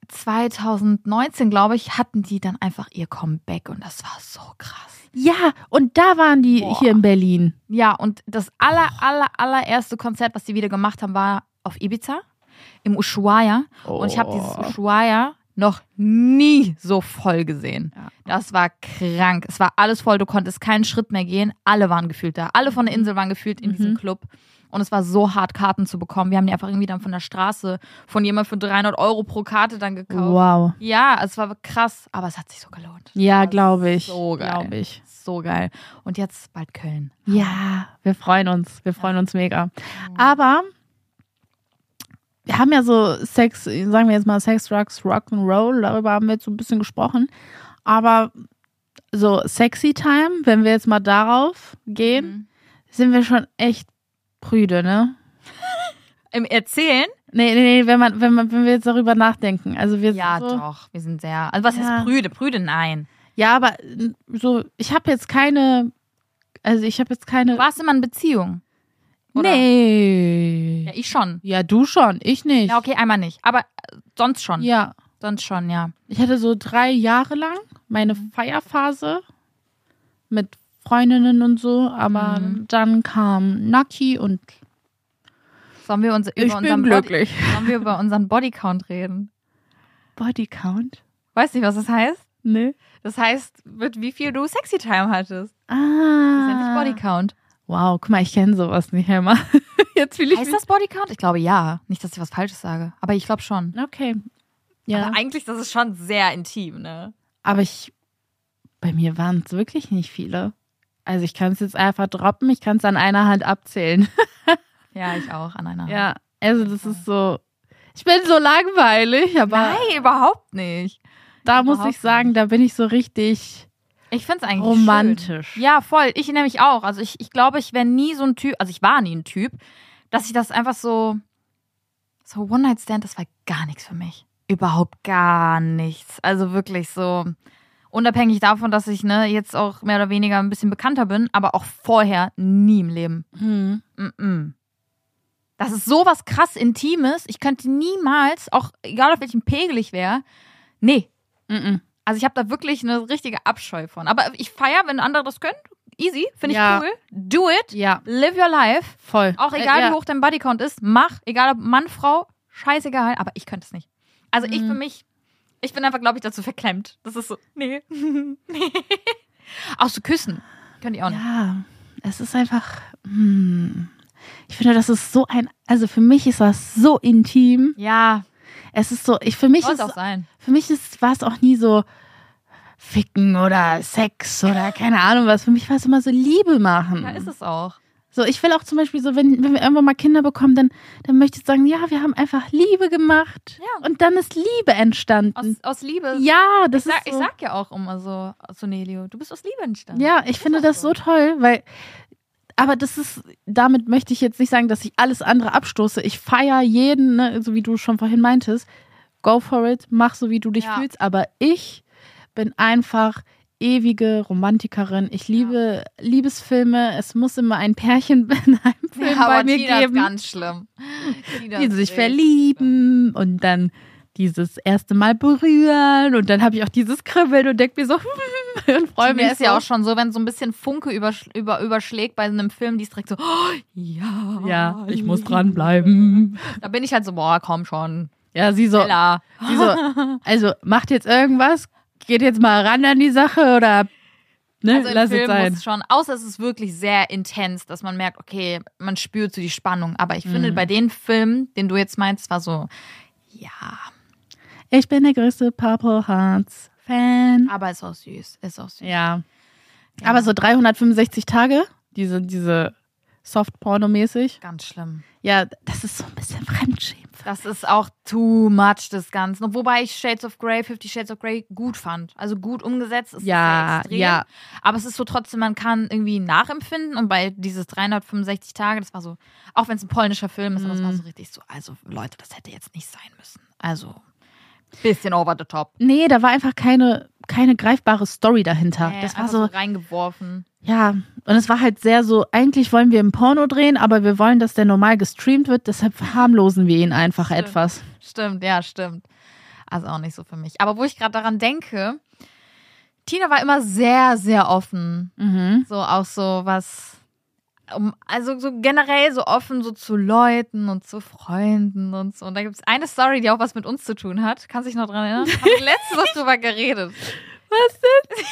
2019, glaube ich, hatten die dann einfach ihr Comeback und das war so krass.
Ja, und da waren die
Boah.
hier in Berlin.
Ja, und das aller, aller, allererste Konzert, was die wieder gemacht haben, war auf Ibiza im Ushuaia. Und ich habe dieses Ushuaia noch nie so voll gesehen.
Ja.
Das war krank. Es war alles voll. Du konntest keinen Schritt mehr gehen. Alle waren gefühlt da. Alle von der Insel waren gefühlt in diesem Club. Und es war so hart, Karten zu bekommen. Wir haben die einfach irgendwie dann von der Straße von jemand für 300 Euro pro Karte dann gekauft.
Wow.
Ja, es war krass, aber es hat sich so gelohnt.
Ja, glaube ich.
So geil.
Glaube ich.
So geil. Und jetzt bald Köln.
Ja, wir freuen uns. Wir freuen uns mega. Aber wir haben ja so Sex, sagen wir jetzt mal Sex, Drugs, Rock'n'Roll, darüber haben wir jetzt so ein bisschen gesprochen. Aber so Sexy Time, wenn wir jetzt mal darauf gehen,
Mhm.
sind wir schon echt prüde, ne? (laughs)
Im Erzählen?
Nee, nee, nee, wenn man, wenn man, wenn wir jetzt darüber nachdenken. Also wir
Ja,
so,
doch. Wir sind sehr. Also was
Ja.
heißt Prüde? Prüde, nein.
Ja, aber so, ich habe jetzt keine, also ich habe jetzt keine.
Du warst immer in Beziehung. Oder?
Nee.
Ja, ich schon.
Ja, du schon, ich nicht.
Ja, okay, einmal nicht. Aber äh, sonst schon.
Ja,
Sonst schon, ja.
ich hatte so drei Jahre lang meine Feierphase mit Freundinnen und so, aber
Mhm.
dann kam Naki und
Sollen wir uns über
ich
unseren
bin glücklich.
Body, (laughs) sollen wir über unseren Bodycount reden?
Bodycount?
Weißt du, was das heißt?
Ne?
Das heißt, mit wie viel du Sexy Time hattest.
Ah.
Das nennt sich Bodycount.
Wow, guck mal, ich kenne sowas nicht, Helma. (laughs) Jetzt fühle ich
Heißt das Bodycount? Ich glaube ja. Nicht, dass ich was Falsches sage. Aber ich glaube schon.
Okay. Ja.
Aber eigentlich, das ist schon sehr intim, ne?
Aber ich, bei mir waren es wirklich nicht viele. Also ich kann es jetzt einfach droppen, ich kann es an einer Hand abzählen. (laughs)
Ja, ich auch an einer.
Ja, also das ist so, ich bin so langweilig, aber
Nein, überhaupt nicht.
da muss
überhaupt
ich sagen, da bin ich so richtig
Ich finde es eigentlich
romantisch.
Schön. Ja, voll. Ich nämlich auch. Also ich, ich glaube, ich wäre nie so ein Typ, also ich war nie ein Typ, dass ich das einfach so, so One-Night-Stand, das war gar nichts für mich. Überhaupt gar nichts. Also wirklich so, unabhängig davon, dass ich ne, jetzt auch mehr oder weniger ein bisschen bekannter bin, aber auch vorher nie im Leben.
Hm.
Mm-mm. Das ist sowas krass Intimes. Ich könnte niemals, auch egal auf welchem Pegel ich wäre, nee,
Mhm.
Also ich habe da wirklich eine richtige Abscheu von. Aber ich feiere, wenn andere das können. Easy, finde ich
Ja.
cool. Do it.
Ja,
Live your life.
voll.
Auch egal,
äh, ja.
wie hoch dein Bodycount ist. Mach. Egal ob Mann, Frau. Scheißegal. Aber ich könnte es nicht. Also ich
Mhm.
für mich, ich bin einfach, glaube ich, dazu verklemmt. Das ist so, nee. (laughs) nee. Auch so küssen. Könnt ihr auch nicht.
Ja, es ist einfach, hm, ich finde, das ist so ein, also für mich ist das so intim.
Ja,
Es ist so, ich für mich
soll
ist,
auch sein.
für mich ist, war es auch nie so Ficken oder Sex oder keine Ahnung was. Für mich war es immer so Liebe machen.
Ja, ist es auch.
So, ich will auch zum Beispiel so, wenn, wenn wir irgendwann mal Kinder bekommen, dann, dann möchte ich sagen, ja, wir haben einfach Liebe gemacht.
Ja.
Und dann ist Liebe entstanden.
Aus, aus Liebe.
ja, das
ich, sag,
ist
ich
so.
sag ja auch immer so zu Nelio, du bist aus Liebe entstanden.
Ja, ich finde das so toll, weil, aber das ist, damit möchte ich jetzt nicht sagen, dass ich alles andere abstoße. Ich feiere jeden, ne, so wie du schon vorhin meintest. Go for it, mach so, wie du dich
Ja.
fühlst. Aber ich bin einfach ewige Romantikerin. Ich liebe Liebesfilme. Es muss immer ein Pärchen (laughs) in einem Film
Ja,
bei
aber
mir
Tina
geben,
ist ganz schlimm. Tina
die sich verlieben und dann dieses erste Mal berühren und dann habe ich auch dieses Kribbeln und denke mir so (laughs) und freue mich
mir ist
so.
ja auch schon so, wenn so ein bisschen Funke übersch über, überschlägt bei einem Film, die ist direkt so, oh, ja,
ja, ich muss dranbleiben.
Da bin ich halt so, boah, komm schon,
Ja, sie so,
Bella.
sie so, also macht jetzt irgendwas, geht jetzt mal ran an die Sache oder ne,
Also
lass es
Film
sein.
muss schon, außer es ist wirklich sehr intens, dass man merkt, okay, man spürt so die Spannung. Aber ich finde,
Mhm.
bei den Filmen, den du jetzt meinst, war so, ja,
Ich bin der größte Purple Hearts Fan.
aber ist auch süß, ist auch süß.
Ja. Aber so 365 Tage, diese, diese Soft-Porno-mäßig.
Ganz schlimm.
Ja, das ist so ein bisschen Fremdschämen.
Das ist auch too much, das Ganze. Und Wobei ich Shades of Grey, Fifty Shades of Grey gut fand. Also gut umgesetzt. Es
Ja,
ist sehr extrem.
ja.
Aber es ist so trotzdem, man kann irgendwie nachempfinden. Und bei dieses 365 Tage, das war so, auch wenn es ein polnischer Film ist, aber das war
Mhm.
so richtig so, also Leute, das hätte jetzt nicht sein müssen. Also, bisschen over the top.
Nee, da war einfach keine, keine greifbare Story dahinter.
Äh,
das war
einfach
so,
reingeworfen.
ja, und es war halt sehr so, eigentlich wollen wir ein Porno drehen, aber wir wollen, dass der normal gestreamt wird, deshalb verharmlosen wir ihn einfach
Stimmt.
etwas.
Stimmt, ja, stimmt. Also auch nicht so für mich. Aber wo ich gerade daran denke, Tina war immer sehr, sehr offen.
Mhm.
So auch so was, um, also so generell so offen so zu Leuten und zu Freunden und so. Und da gibt es eine Story, die auch was mit uns zu tun hat. Kannst du dich noch dran erinnern? (laughs) Haben wir letztens noch drüber geredet.
Was denn?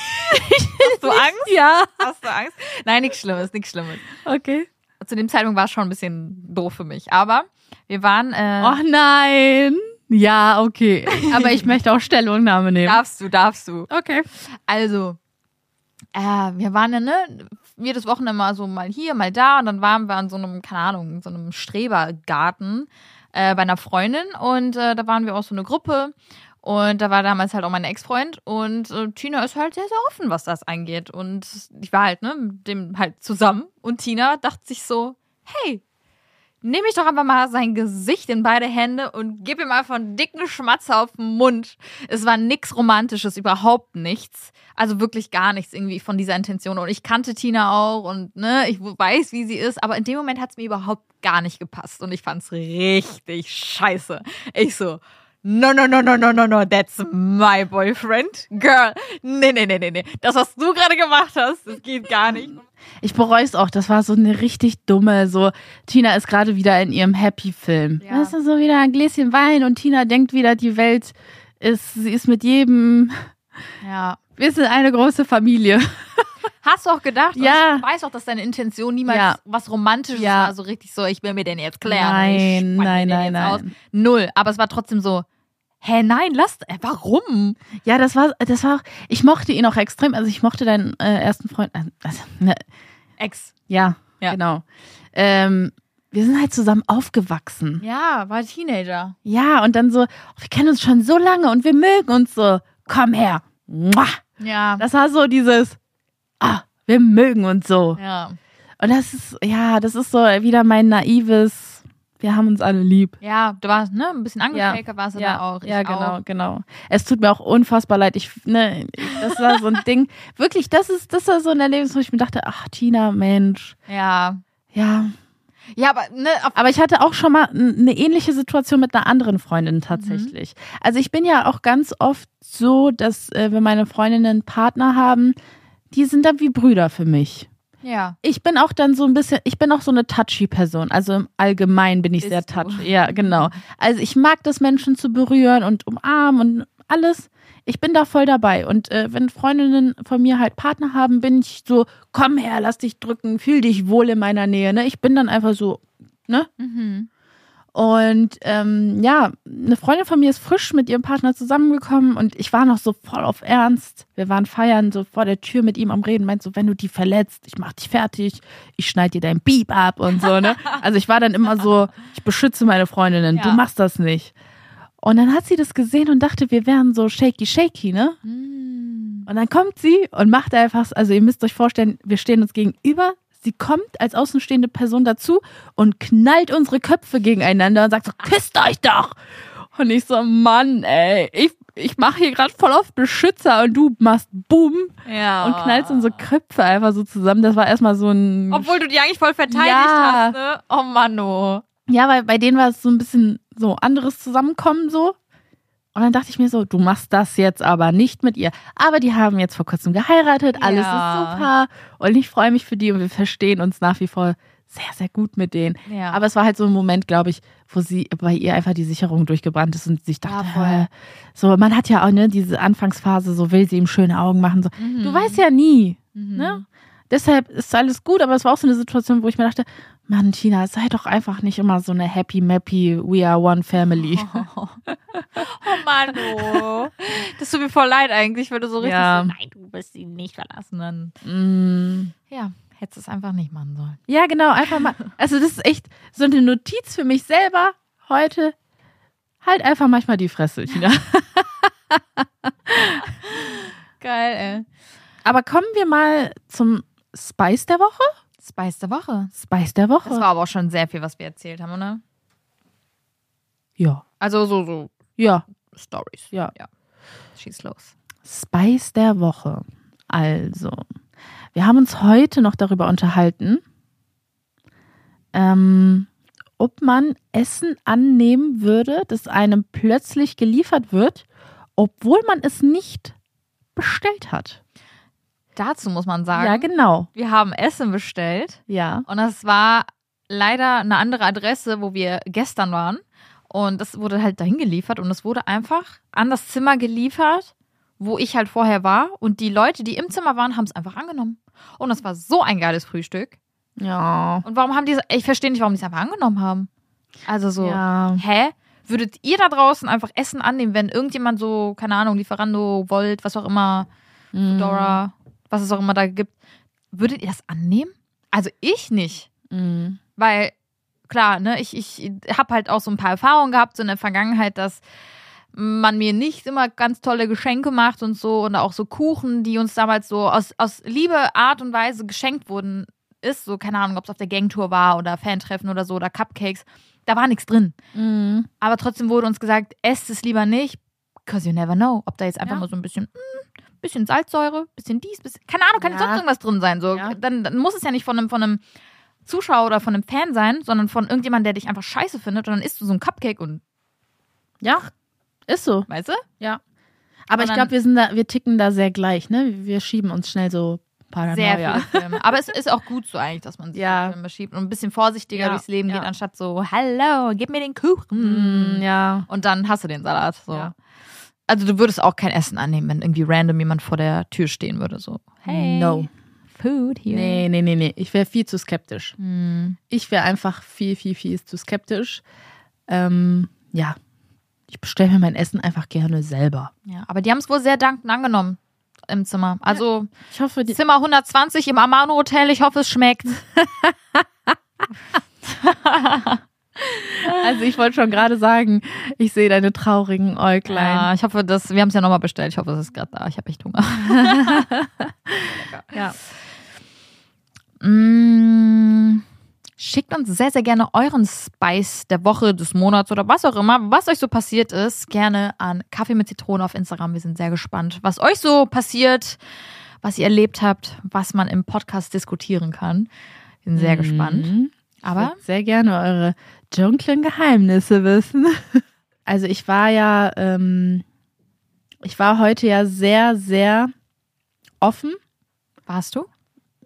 Hast du Angst?
Ja.
Hast du Angst? Nein, nichts Schlimmes, nichts Schlimmes.
Okay.
Zu dem Zeitpunkt war es schon ein bisschen doof für mich. Aber wir waren, äh,
Oh nein. Ja, okay. Aber ich möchte auch Stellungnahme nehmen.
darfst du, darfst du.
Okay.
Also, äh, wir waren ja, ne, jedes Wochenende mal so mal hier, mal da und dann waren wir an so einem, keine Ahnung, so einem Strebergarten äh, bei einer Freundin und äh, da waren wir auch so eine Gruppe und da war damals halt auch mein Ex-Freund und äh, Tina ist halt sehr, sehr offen, was das angeht und ich war halt, ne, mit dem halt zusammen und Tina dachte sich so, hey, nehme ich doch einfach mal sein Gesicht in beide Hände und gib ihm einfach einen dicken Schmatzer auf den Mund. Es war nix Romantisches, überhaupt nichts. Also wirklich gar nichts irgendwie von dieser Intention. Und ich kannte Tina auch und ne, ich weiß, wie sie ist, aber in dem Moment hat es mir überhaupt gar nicht gepasst und ich fand's richtig scheiße. Ich so, No, no, no, no, no, no, no, that's my boyfriend. Girl, nee, nee, nee, nee, nee. Das, was du gerade gemacht hast, das geht gar nicht.
Ich bereue es auch. Das war so eine richtig dumme, so, Tina ist gerade wieder in ihrem Happy-Film.
Ja.
Weißt du, so wieder ein Gläschen Wein und Tina denkt wieder, die Welt ist, sie ist mit jedem,
Ja.
wir sind eine große Familie. (laughs)
Hast du auch gedacht?
Ja.
Ich weiß auch, dass deine Intention niemals
Ja.
was Romantisches
Ja.
war, so richtig so, ich will mir den jetzt klären.
Nein, nein, nein,
jetzt Aus.
nein.
Null. Aber es war trotzdem so, hä, nein, lass, äh, warum?
Ja, das war, das war, ich mochte ihn auch extrem. Also ich mochte deinen äh, ersten Freund. äh, Also, ne,
Ex.
ja,
Ja.
genau. Ähm, wir sind halt zusammen aufgewachsen.
Ja, war Teenager.
Ja, und dann so, oh, wir kennen uns schon so lange und wir mögen uns so. Komm her. Mua.
Ja.
Das war so dieses, ah, wir mögen uns so.
Ja.
Und das ist, ja, das ist so wieder mein naives, wir haben uns alle lieb.
Ja, du warst, ne, ein bisschen angeschäkert warst du
ja,
da auch. Ich
ja, genau,
Auch.
genau. Es tut mir auch unfassbar leid. Ich, ne, das war so ein (laughs) Ding. Wirklich, das ist, das war so ein Erlebnis, wo ich mir dachte, ach, Tina, Mensch.
Ja.
Ja.
Ja, aber, ne,
Aber ich hatte auch schon mal eine ähnliche Situation mit einer anderen Freundin tatsächlich. Also ich bin ja auch ganz oft so, dass äh, wenn meine Freundinnen einen Partner haben, die sind dann wie Brüder für mich.
ja.
Ich bin auch dann so ein bisschen, ich bin auch so eine touchy Person. Also im Allgemeinen bin ich
Bist
sehr
du.
touchy. Ja, genau. Also ich mag das, Menschen zu berühren und umarmen und alles. ich bin da voll dabei. Und äh, wenn Freundinnen von mir halt Partner haben, bin ich so, komm her, lass dich drücken, fühl dich wohl in meiner Nähe. Ne? Ich bin dann einfach so, ne?
Mhm.
Und ähm, ja, eine Freundin von mir ist frisch mit ihrem Partner zusammengekommen und ich war noch so voll auf Ernst. Wir waren feiern, so vor der Tür mit ihm am Reden, meint so, wenn du die verletzt, ich mach dich fertig, ich schneid dir dein Beep ab und so, ne? (laughs) Also ich war dann immer so, ich beschütze meine Freundinnen, du
Ja.
machst das nicht. Und dann hat sie das gesehen und dachte, wir wären so shaky shaky, ne?
Mhm.
Und dann kommt sie und macht einfach, also ihr müsst euch vorstellen, wir stehen uns gegenüber. Sie kommt als außenstehende Person dazu und knallt unsere Köpfe gegeneinander und sagt so, küsst euch doch. Und ich so, Mann, ey, ich, ich mache hier gerade voll auf Beschützer und du machst Boom
Ja.
und knallst unsere Köpfe einfach so zusammen. Das war erstmal so ein.
Obwohl du die eigentlich voll verteidigt
Ja.
hast, ne? Oh Mann, oh.
Ja, weil bei denen war es so ein bisschen so anderes Zusammenkommen so. Und dann dachte ich mir so, du machst das jetzt aber nicht mit ihr. Aber die haben jetzt vor kurzem geheiratet, alles
Ja.
ist super. Und ich freue mich für die und wir verstehen uns nach wie vor sehr, sehr gut mit denen.
Ja.
Aber es war halt so ein Moment, glaube ich, wo sie bei ihr einfach die Sicherung durchgebrannt ist und sich dachte,
Ja,
so, man hat ja auch ne, diese Anfangsphase, so will sie ihm schöne Augen machen. So.
Mhm.
Du weißt ja nie.
Mhm.
Ne? Deshalb ist alles gut, aber es war auch so eine Situation, wo ich mir dachte, Mann, Tina, sei doch einfach nicht immer so eine happy, mappy, we are one family. (laughs)
Oh, Mann, oh. Das tut mir voll leid eigentlich, weil du so richtig
Ja.
so, nein, du wirst ihn nicht verlassen. Dann,
Mm.
ja, hättest es einfach nicht machen sollen.
Ja, genau, einfach mal. Also, das ist echt so eine Notiz für mich selber heute. Halt einfach manchmal die Fresse, Tina. (laughs)
Geil, ey.
Aber kommen wir mal zum Spice der Woche?
Spice der Woche.
Spice der Woche.
Das war aber auch schon sehr viel, was wir erzählt haben, oder?
ja.
Also so, so
Ja.
Stories.
Ja.
ja. Schieß los.
Spice der Woche. Also, wir haben uns heute noch darüber unterhalten, ähm, ob man Essen annehmen würde, das einem plötzlich geliefert wird, obwohl man es nicht bestellt hat.
Dazu muss man sagen,
Ja, genau.
wir haben Essen bestellt
Ja.
und das war leider eine andere Adresse, wo wir gestern waren. Und das wurde halt dahin geliefert und es wurde einfach an das Zimmer geliefert, wo ich halt vorher war. Und die Leute, die im Zimmer waren, haben es einfach angenommen. Und das war so ein geiles Frühstück.
Ja.
Und warum haben die, ich verstehe nicht, warum die es einfach angenommen haben. Also so,
Ja.
hä? Würdet ihr da draußen einfach Essen annehmen, wenn irgendjemand so, keine Ahnung, Lieferando, Volt, was auch immer,
Mhm.
Dora, was es auch immer da gibt, würdet ihr das annehmen? Also ich nicht.
Mhm.
Weil, klar, ne, ich, ich habe halt auch so ein paar Erfahrungen gehabt, so in der Vergangenheit, dass man mir nicht immer ganz tolle Geschenke macht und so und auch so Kuchen, die uns damals so aus, aus Liebe, Art und Weise geschenkt wurden, ist so, keine Ahnung, ob es auf der Gangtour war oder Fantreffen oder so oder Cupcakes, da war nichts drin.
Mhm.
Aber trotzdem wurde uns gesagt, esst es lieber nicht, because you never know, ob da jetzt einfach
Ja.
mal so ein bisschen, mm, bisschen Salzsäure, bisschen dies, bisschen, keine Ahnung, kann
Ja.
sonst irgendwas drin sein. So.
Ja.
Dann, dann muss es ja nicht von einem, von einem Zuschauer oder von einem Fan sein, sondern von irgendjemandem, der dich einfach scheiße findet und dann isst du so ein Cupcake und,
Ja, ist so.
weißt du?
Ja. Aber
Und
ich glaube, wir sind da, wir ticken da sehr gleich, ne? Wir schieben uns schnell so Paranoia.
Sehr viele Filme. Aber es ist auch gut so eigentlich, dass man sich
Ja.
ja. Filme schiebt und ein bisschen vorsichtiger
Ja,
durchs Leben
ja.
geht, anstatt so, hallo, gib mir den Kuchen.
Mm, ja.
Und dann hast du den Salat. So.
Ja.
Also du würdest auch kein Essen annehmen, wenn irgendwie random jemand vor der Tür stehen würde. So, hey,
No.
Food hier.
Nee, nee, nee, nee. Ich wäre viel zu skeptisch.
Hm.
Ich wäre einfach viel, viel, viel zu skeptisch. Ähm, ja. Ich bestelle mir mein Essen einfach gerne selber.
Ja, aber die haben es wohl sehr dankend angenommen im Zimmer. Also
Ich hoffe, die.
Zimmer 120 im Amano Hotel, ich hoffe, es schmeckt. (laughs)
Also ich wollte schon gerade sagen, ich sehe deine traurigen Äuglein.
Ja, ich hoffe, dass wir haben es ja nochmal bestellt. Ich hoffe, es ist gerade da. Ich habe echt Hunger. (laughs)
Ja.
Mm, Schickt uns sehr, sehr gerne euren Spice der Woche, des Monats oder was auch immer, was euch so passiert ist, gerne an Kaffee mit Zitrone auf Instagram. Wir sind sehr gespannt, was euch so passiert, was ihr erlebt habt, was man im Podcast diskutieren kann. Bin sehr gespannt. Aber
sehr gerne eure dunklen Geheimnisse wissen. (laughs) Also ich war ja, ähm, ich war heute ja sehr, sehr offen.
warst du?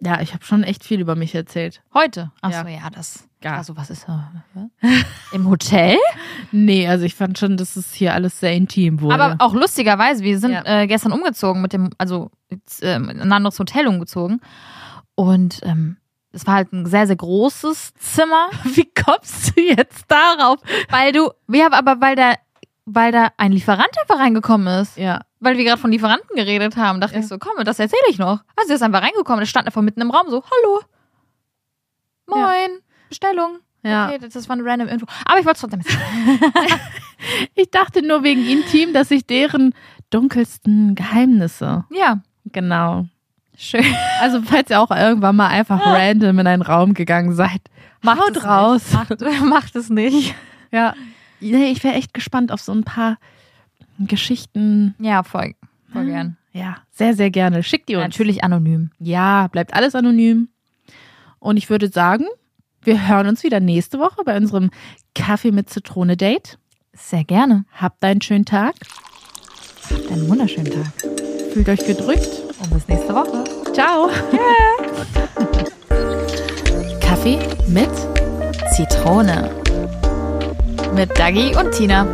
Ja, ich habe schon echt viel über mich erzählt.
Heute?
Ja.
Achso, ja. das.
Ja.
Also, was ist. Äh, Im Hotel? (laughs)
Nee, also ich fand schon, dass es hier alles sehr intim wurde.
Aber auch lustigerweise, wir sind
Ja.
äh, gestern umgezogen mit dem, also ähm, in ein anderes Hotel umgezogen. Und ähm, es war halt ein sehr, sehr großes Zimmer. (laughs)
wie kommst du jetzt darauf?
Weil du, ja, aber weil da, weil da ein Lieferant einfach reingekommen ist.
Ja.
Weil wir gerade von Lieferanten geredet haben, dachte
Ja.
ich so, komm, das erzähle ich noch. Also er ist einfach reingekommen, der stand einfach mitten im Raum so, hallo. Moin,
Ja.
Bestellung.
Ja.
Okay, das, war eine random Info. Aber ich wollte es trotzdem. (laughs)
Ich dachte nur wegen intim, dass ich deren dunkelsten Geheimnisse.
Ja,
Genau.
Schön.
Also, falls ihr auch irgendwann mal einfach random in einen Raum gegangen seid, haut
es
raus.
Macht, (laughs) macht es nicht.
Ja. Nee, ich wäre echt gespannt auf so ein paar Geschichten.
Ja, voll, voll gern.
Ja, sehr, sehr gerne. Schickt die uns.
Natürlich anonym.
Ja, bleibt alles anonym. Und ich würde sagen, wir hören uns wieder nächste Woche bei unserem Kaffee mit Zitrone Date.
Sehr gerne.
Habt einen schönen Tag.
Habt einen wunderschönen Tag.
Fühlt euch gedrückt.
Und bis nächste Woche.
Ciao.
Kaffee mit Zitrone. Mit Dagi und Tina.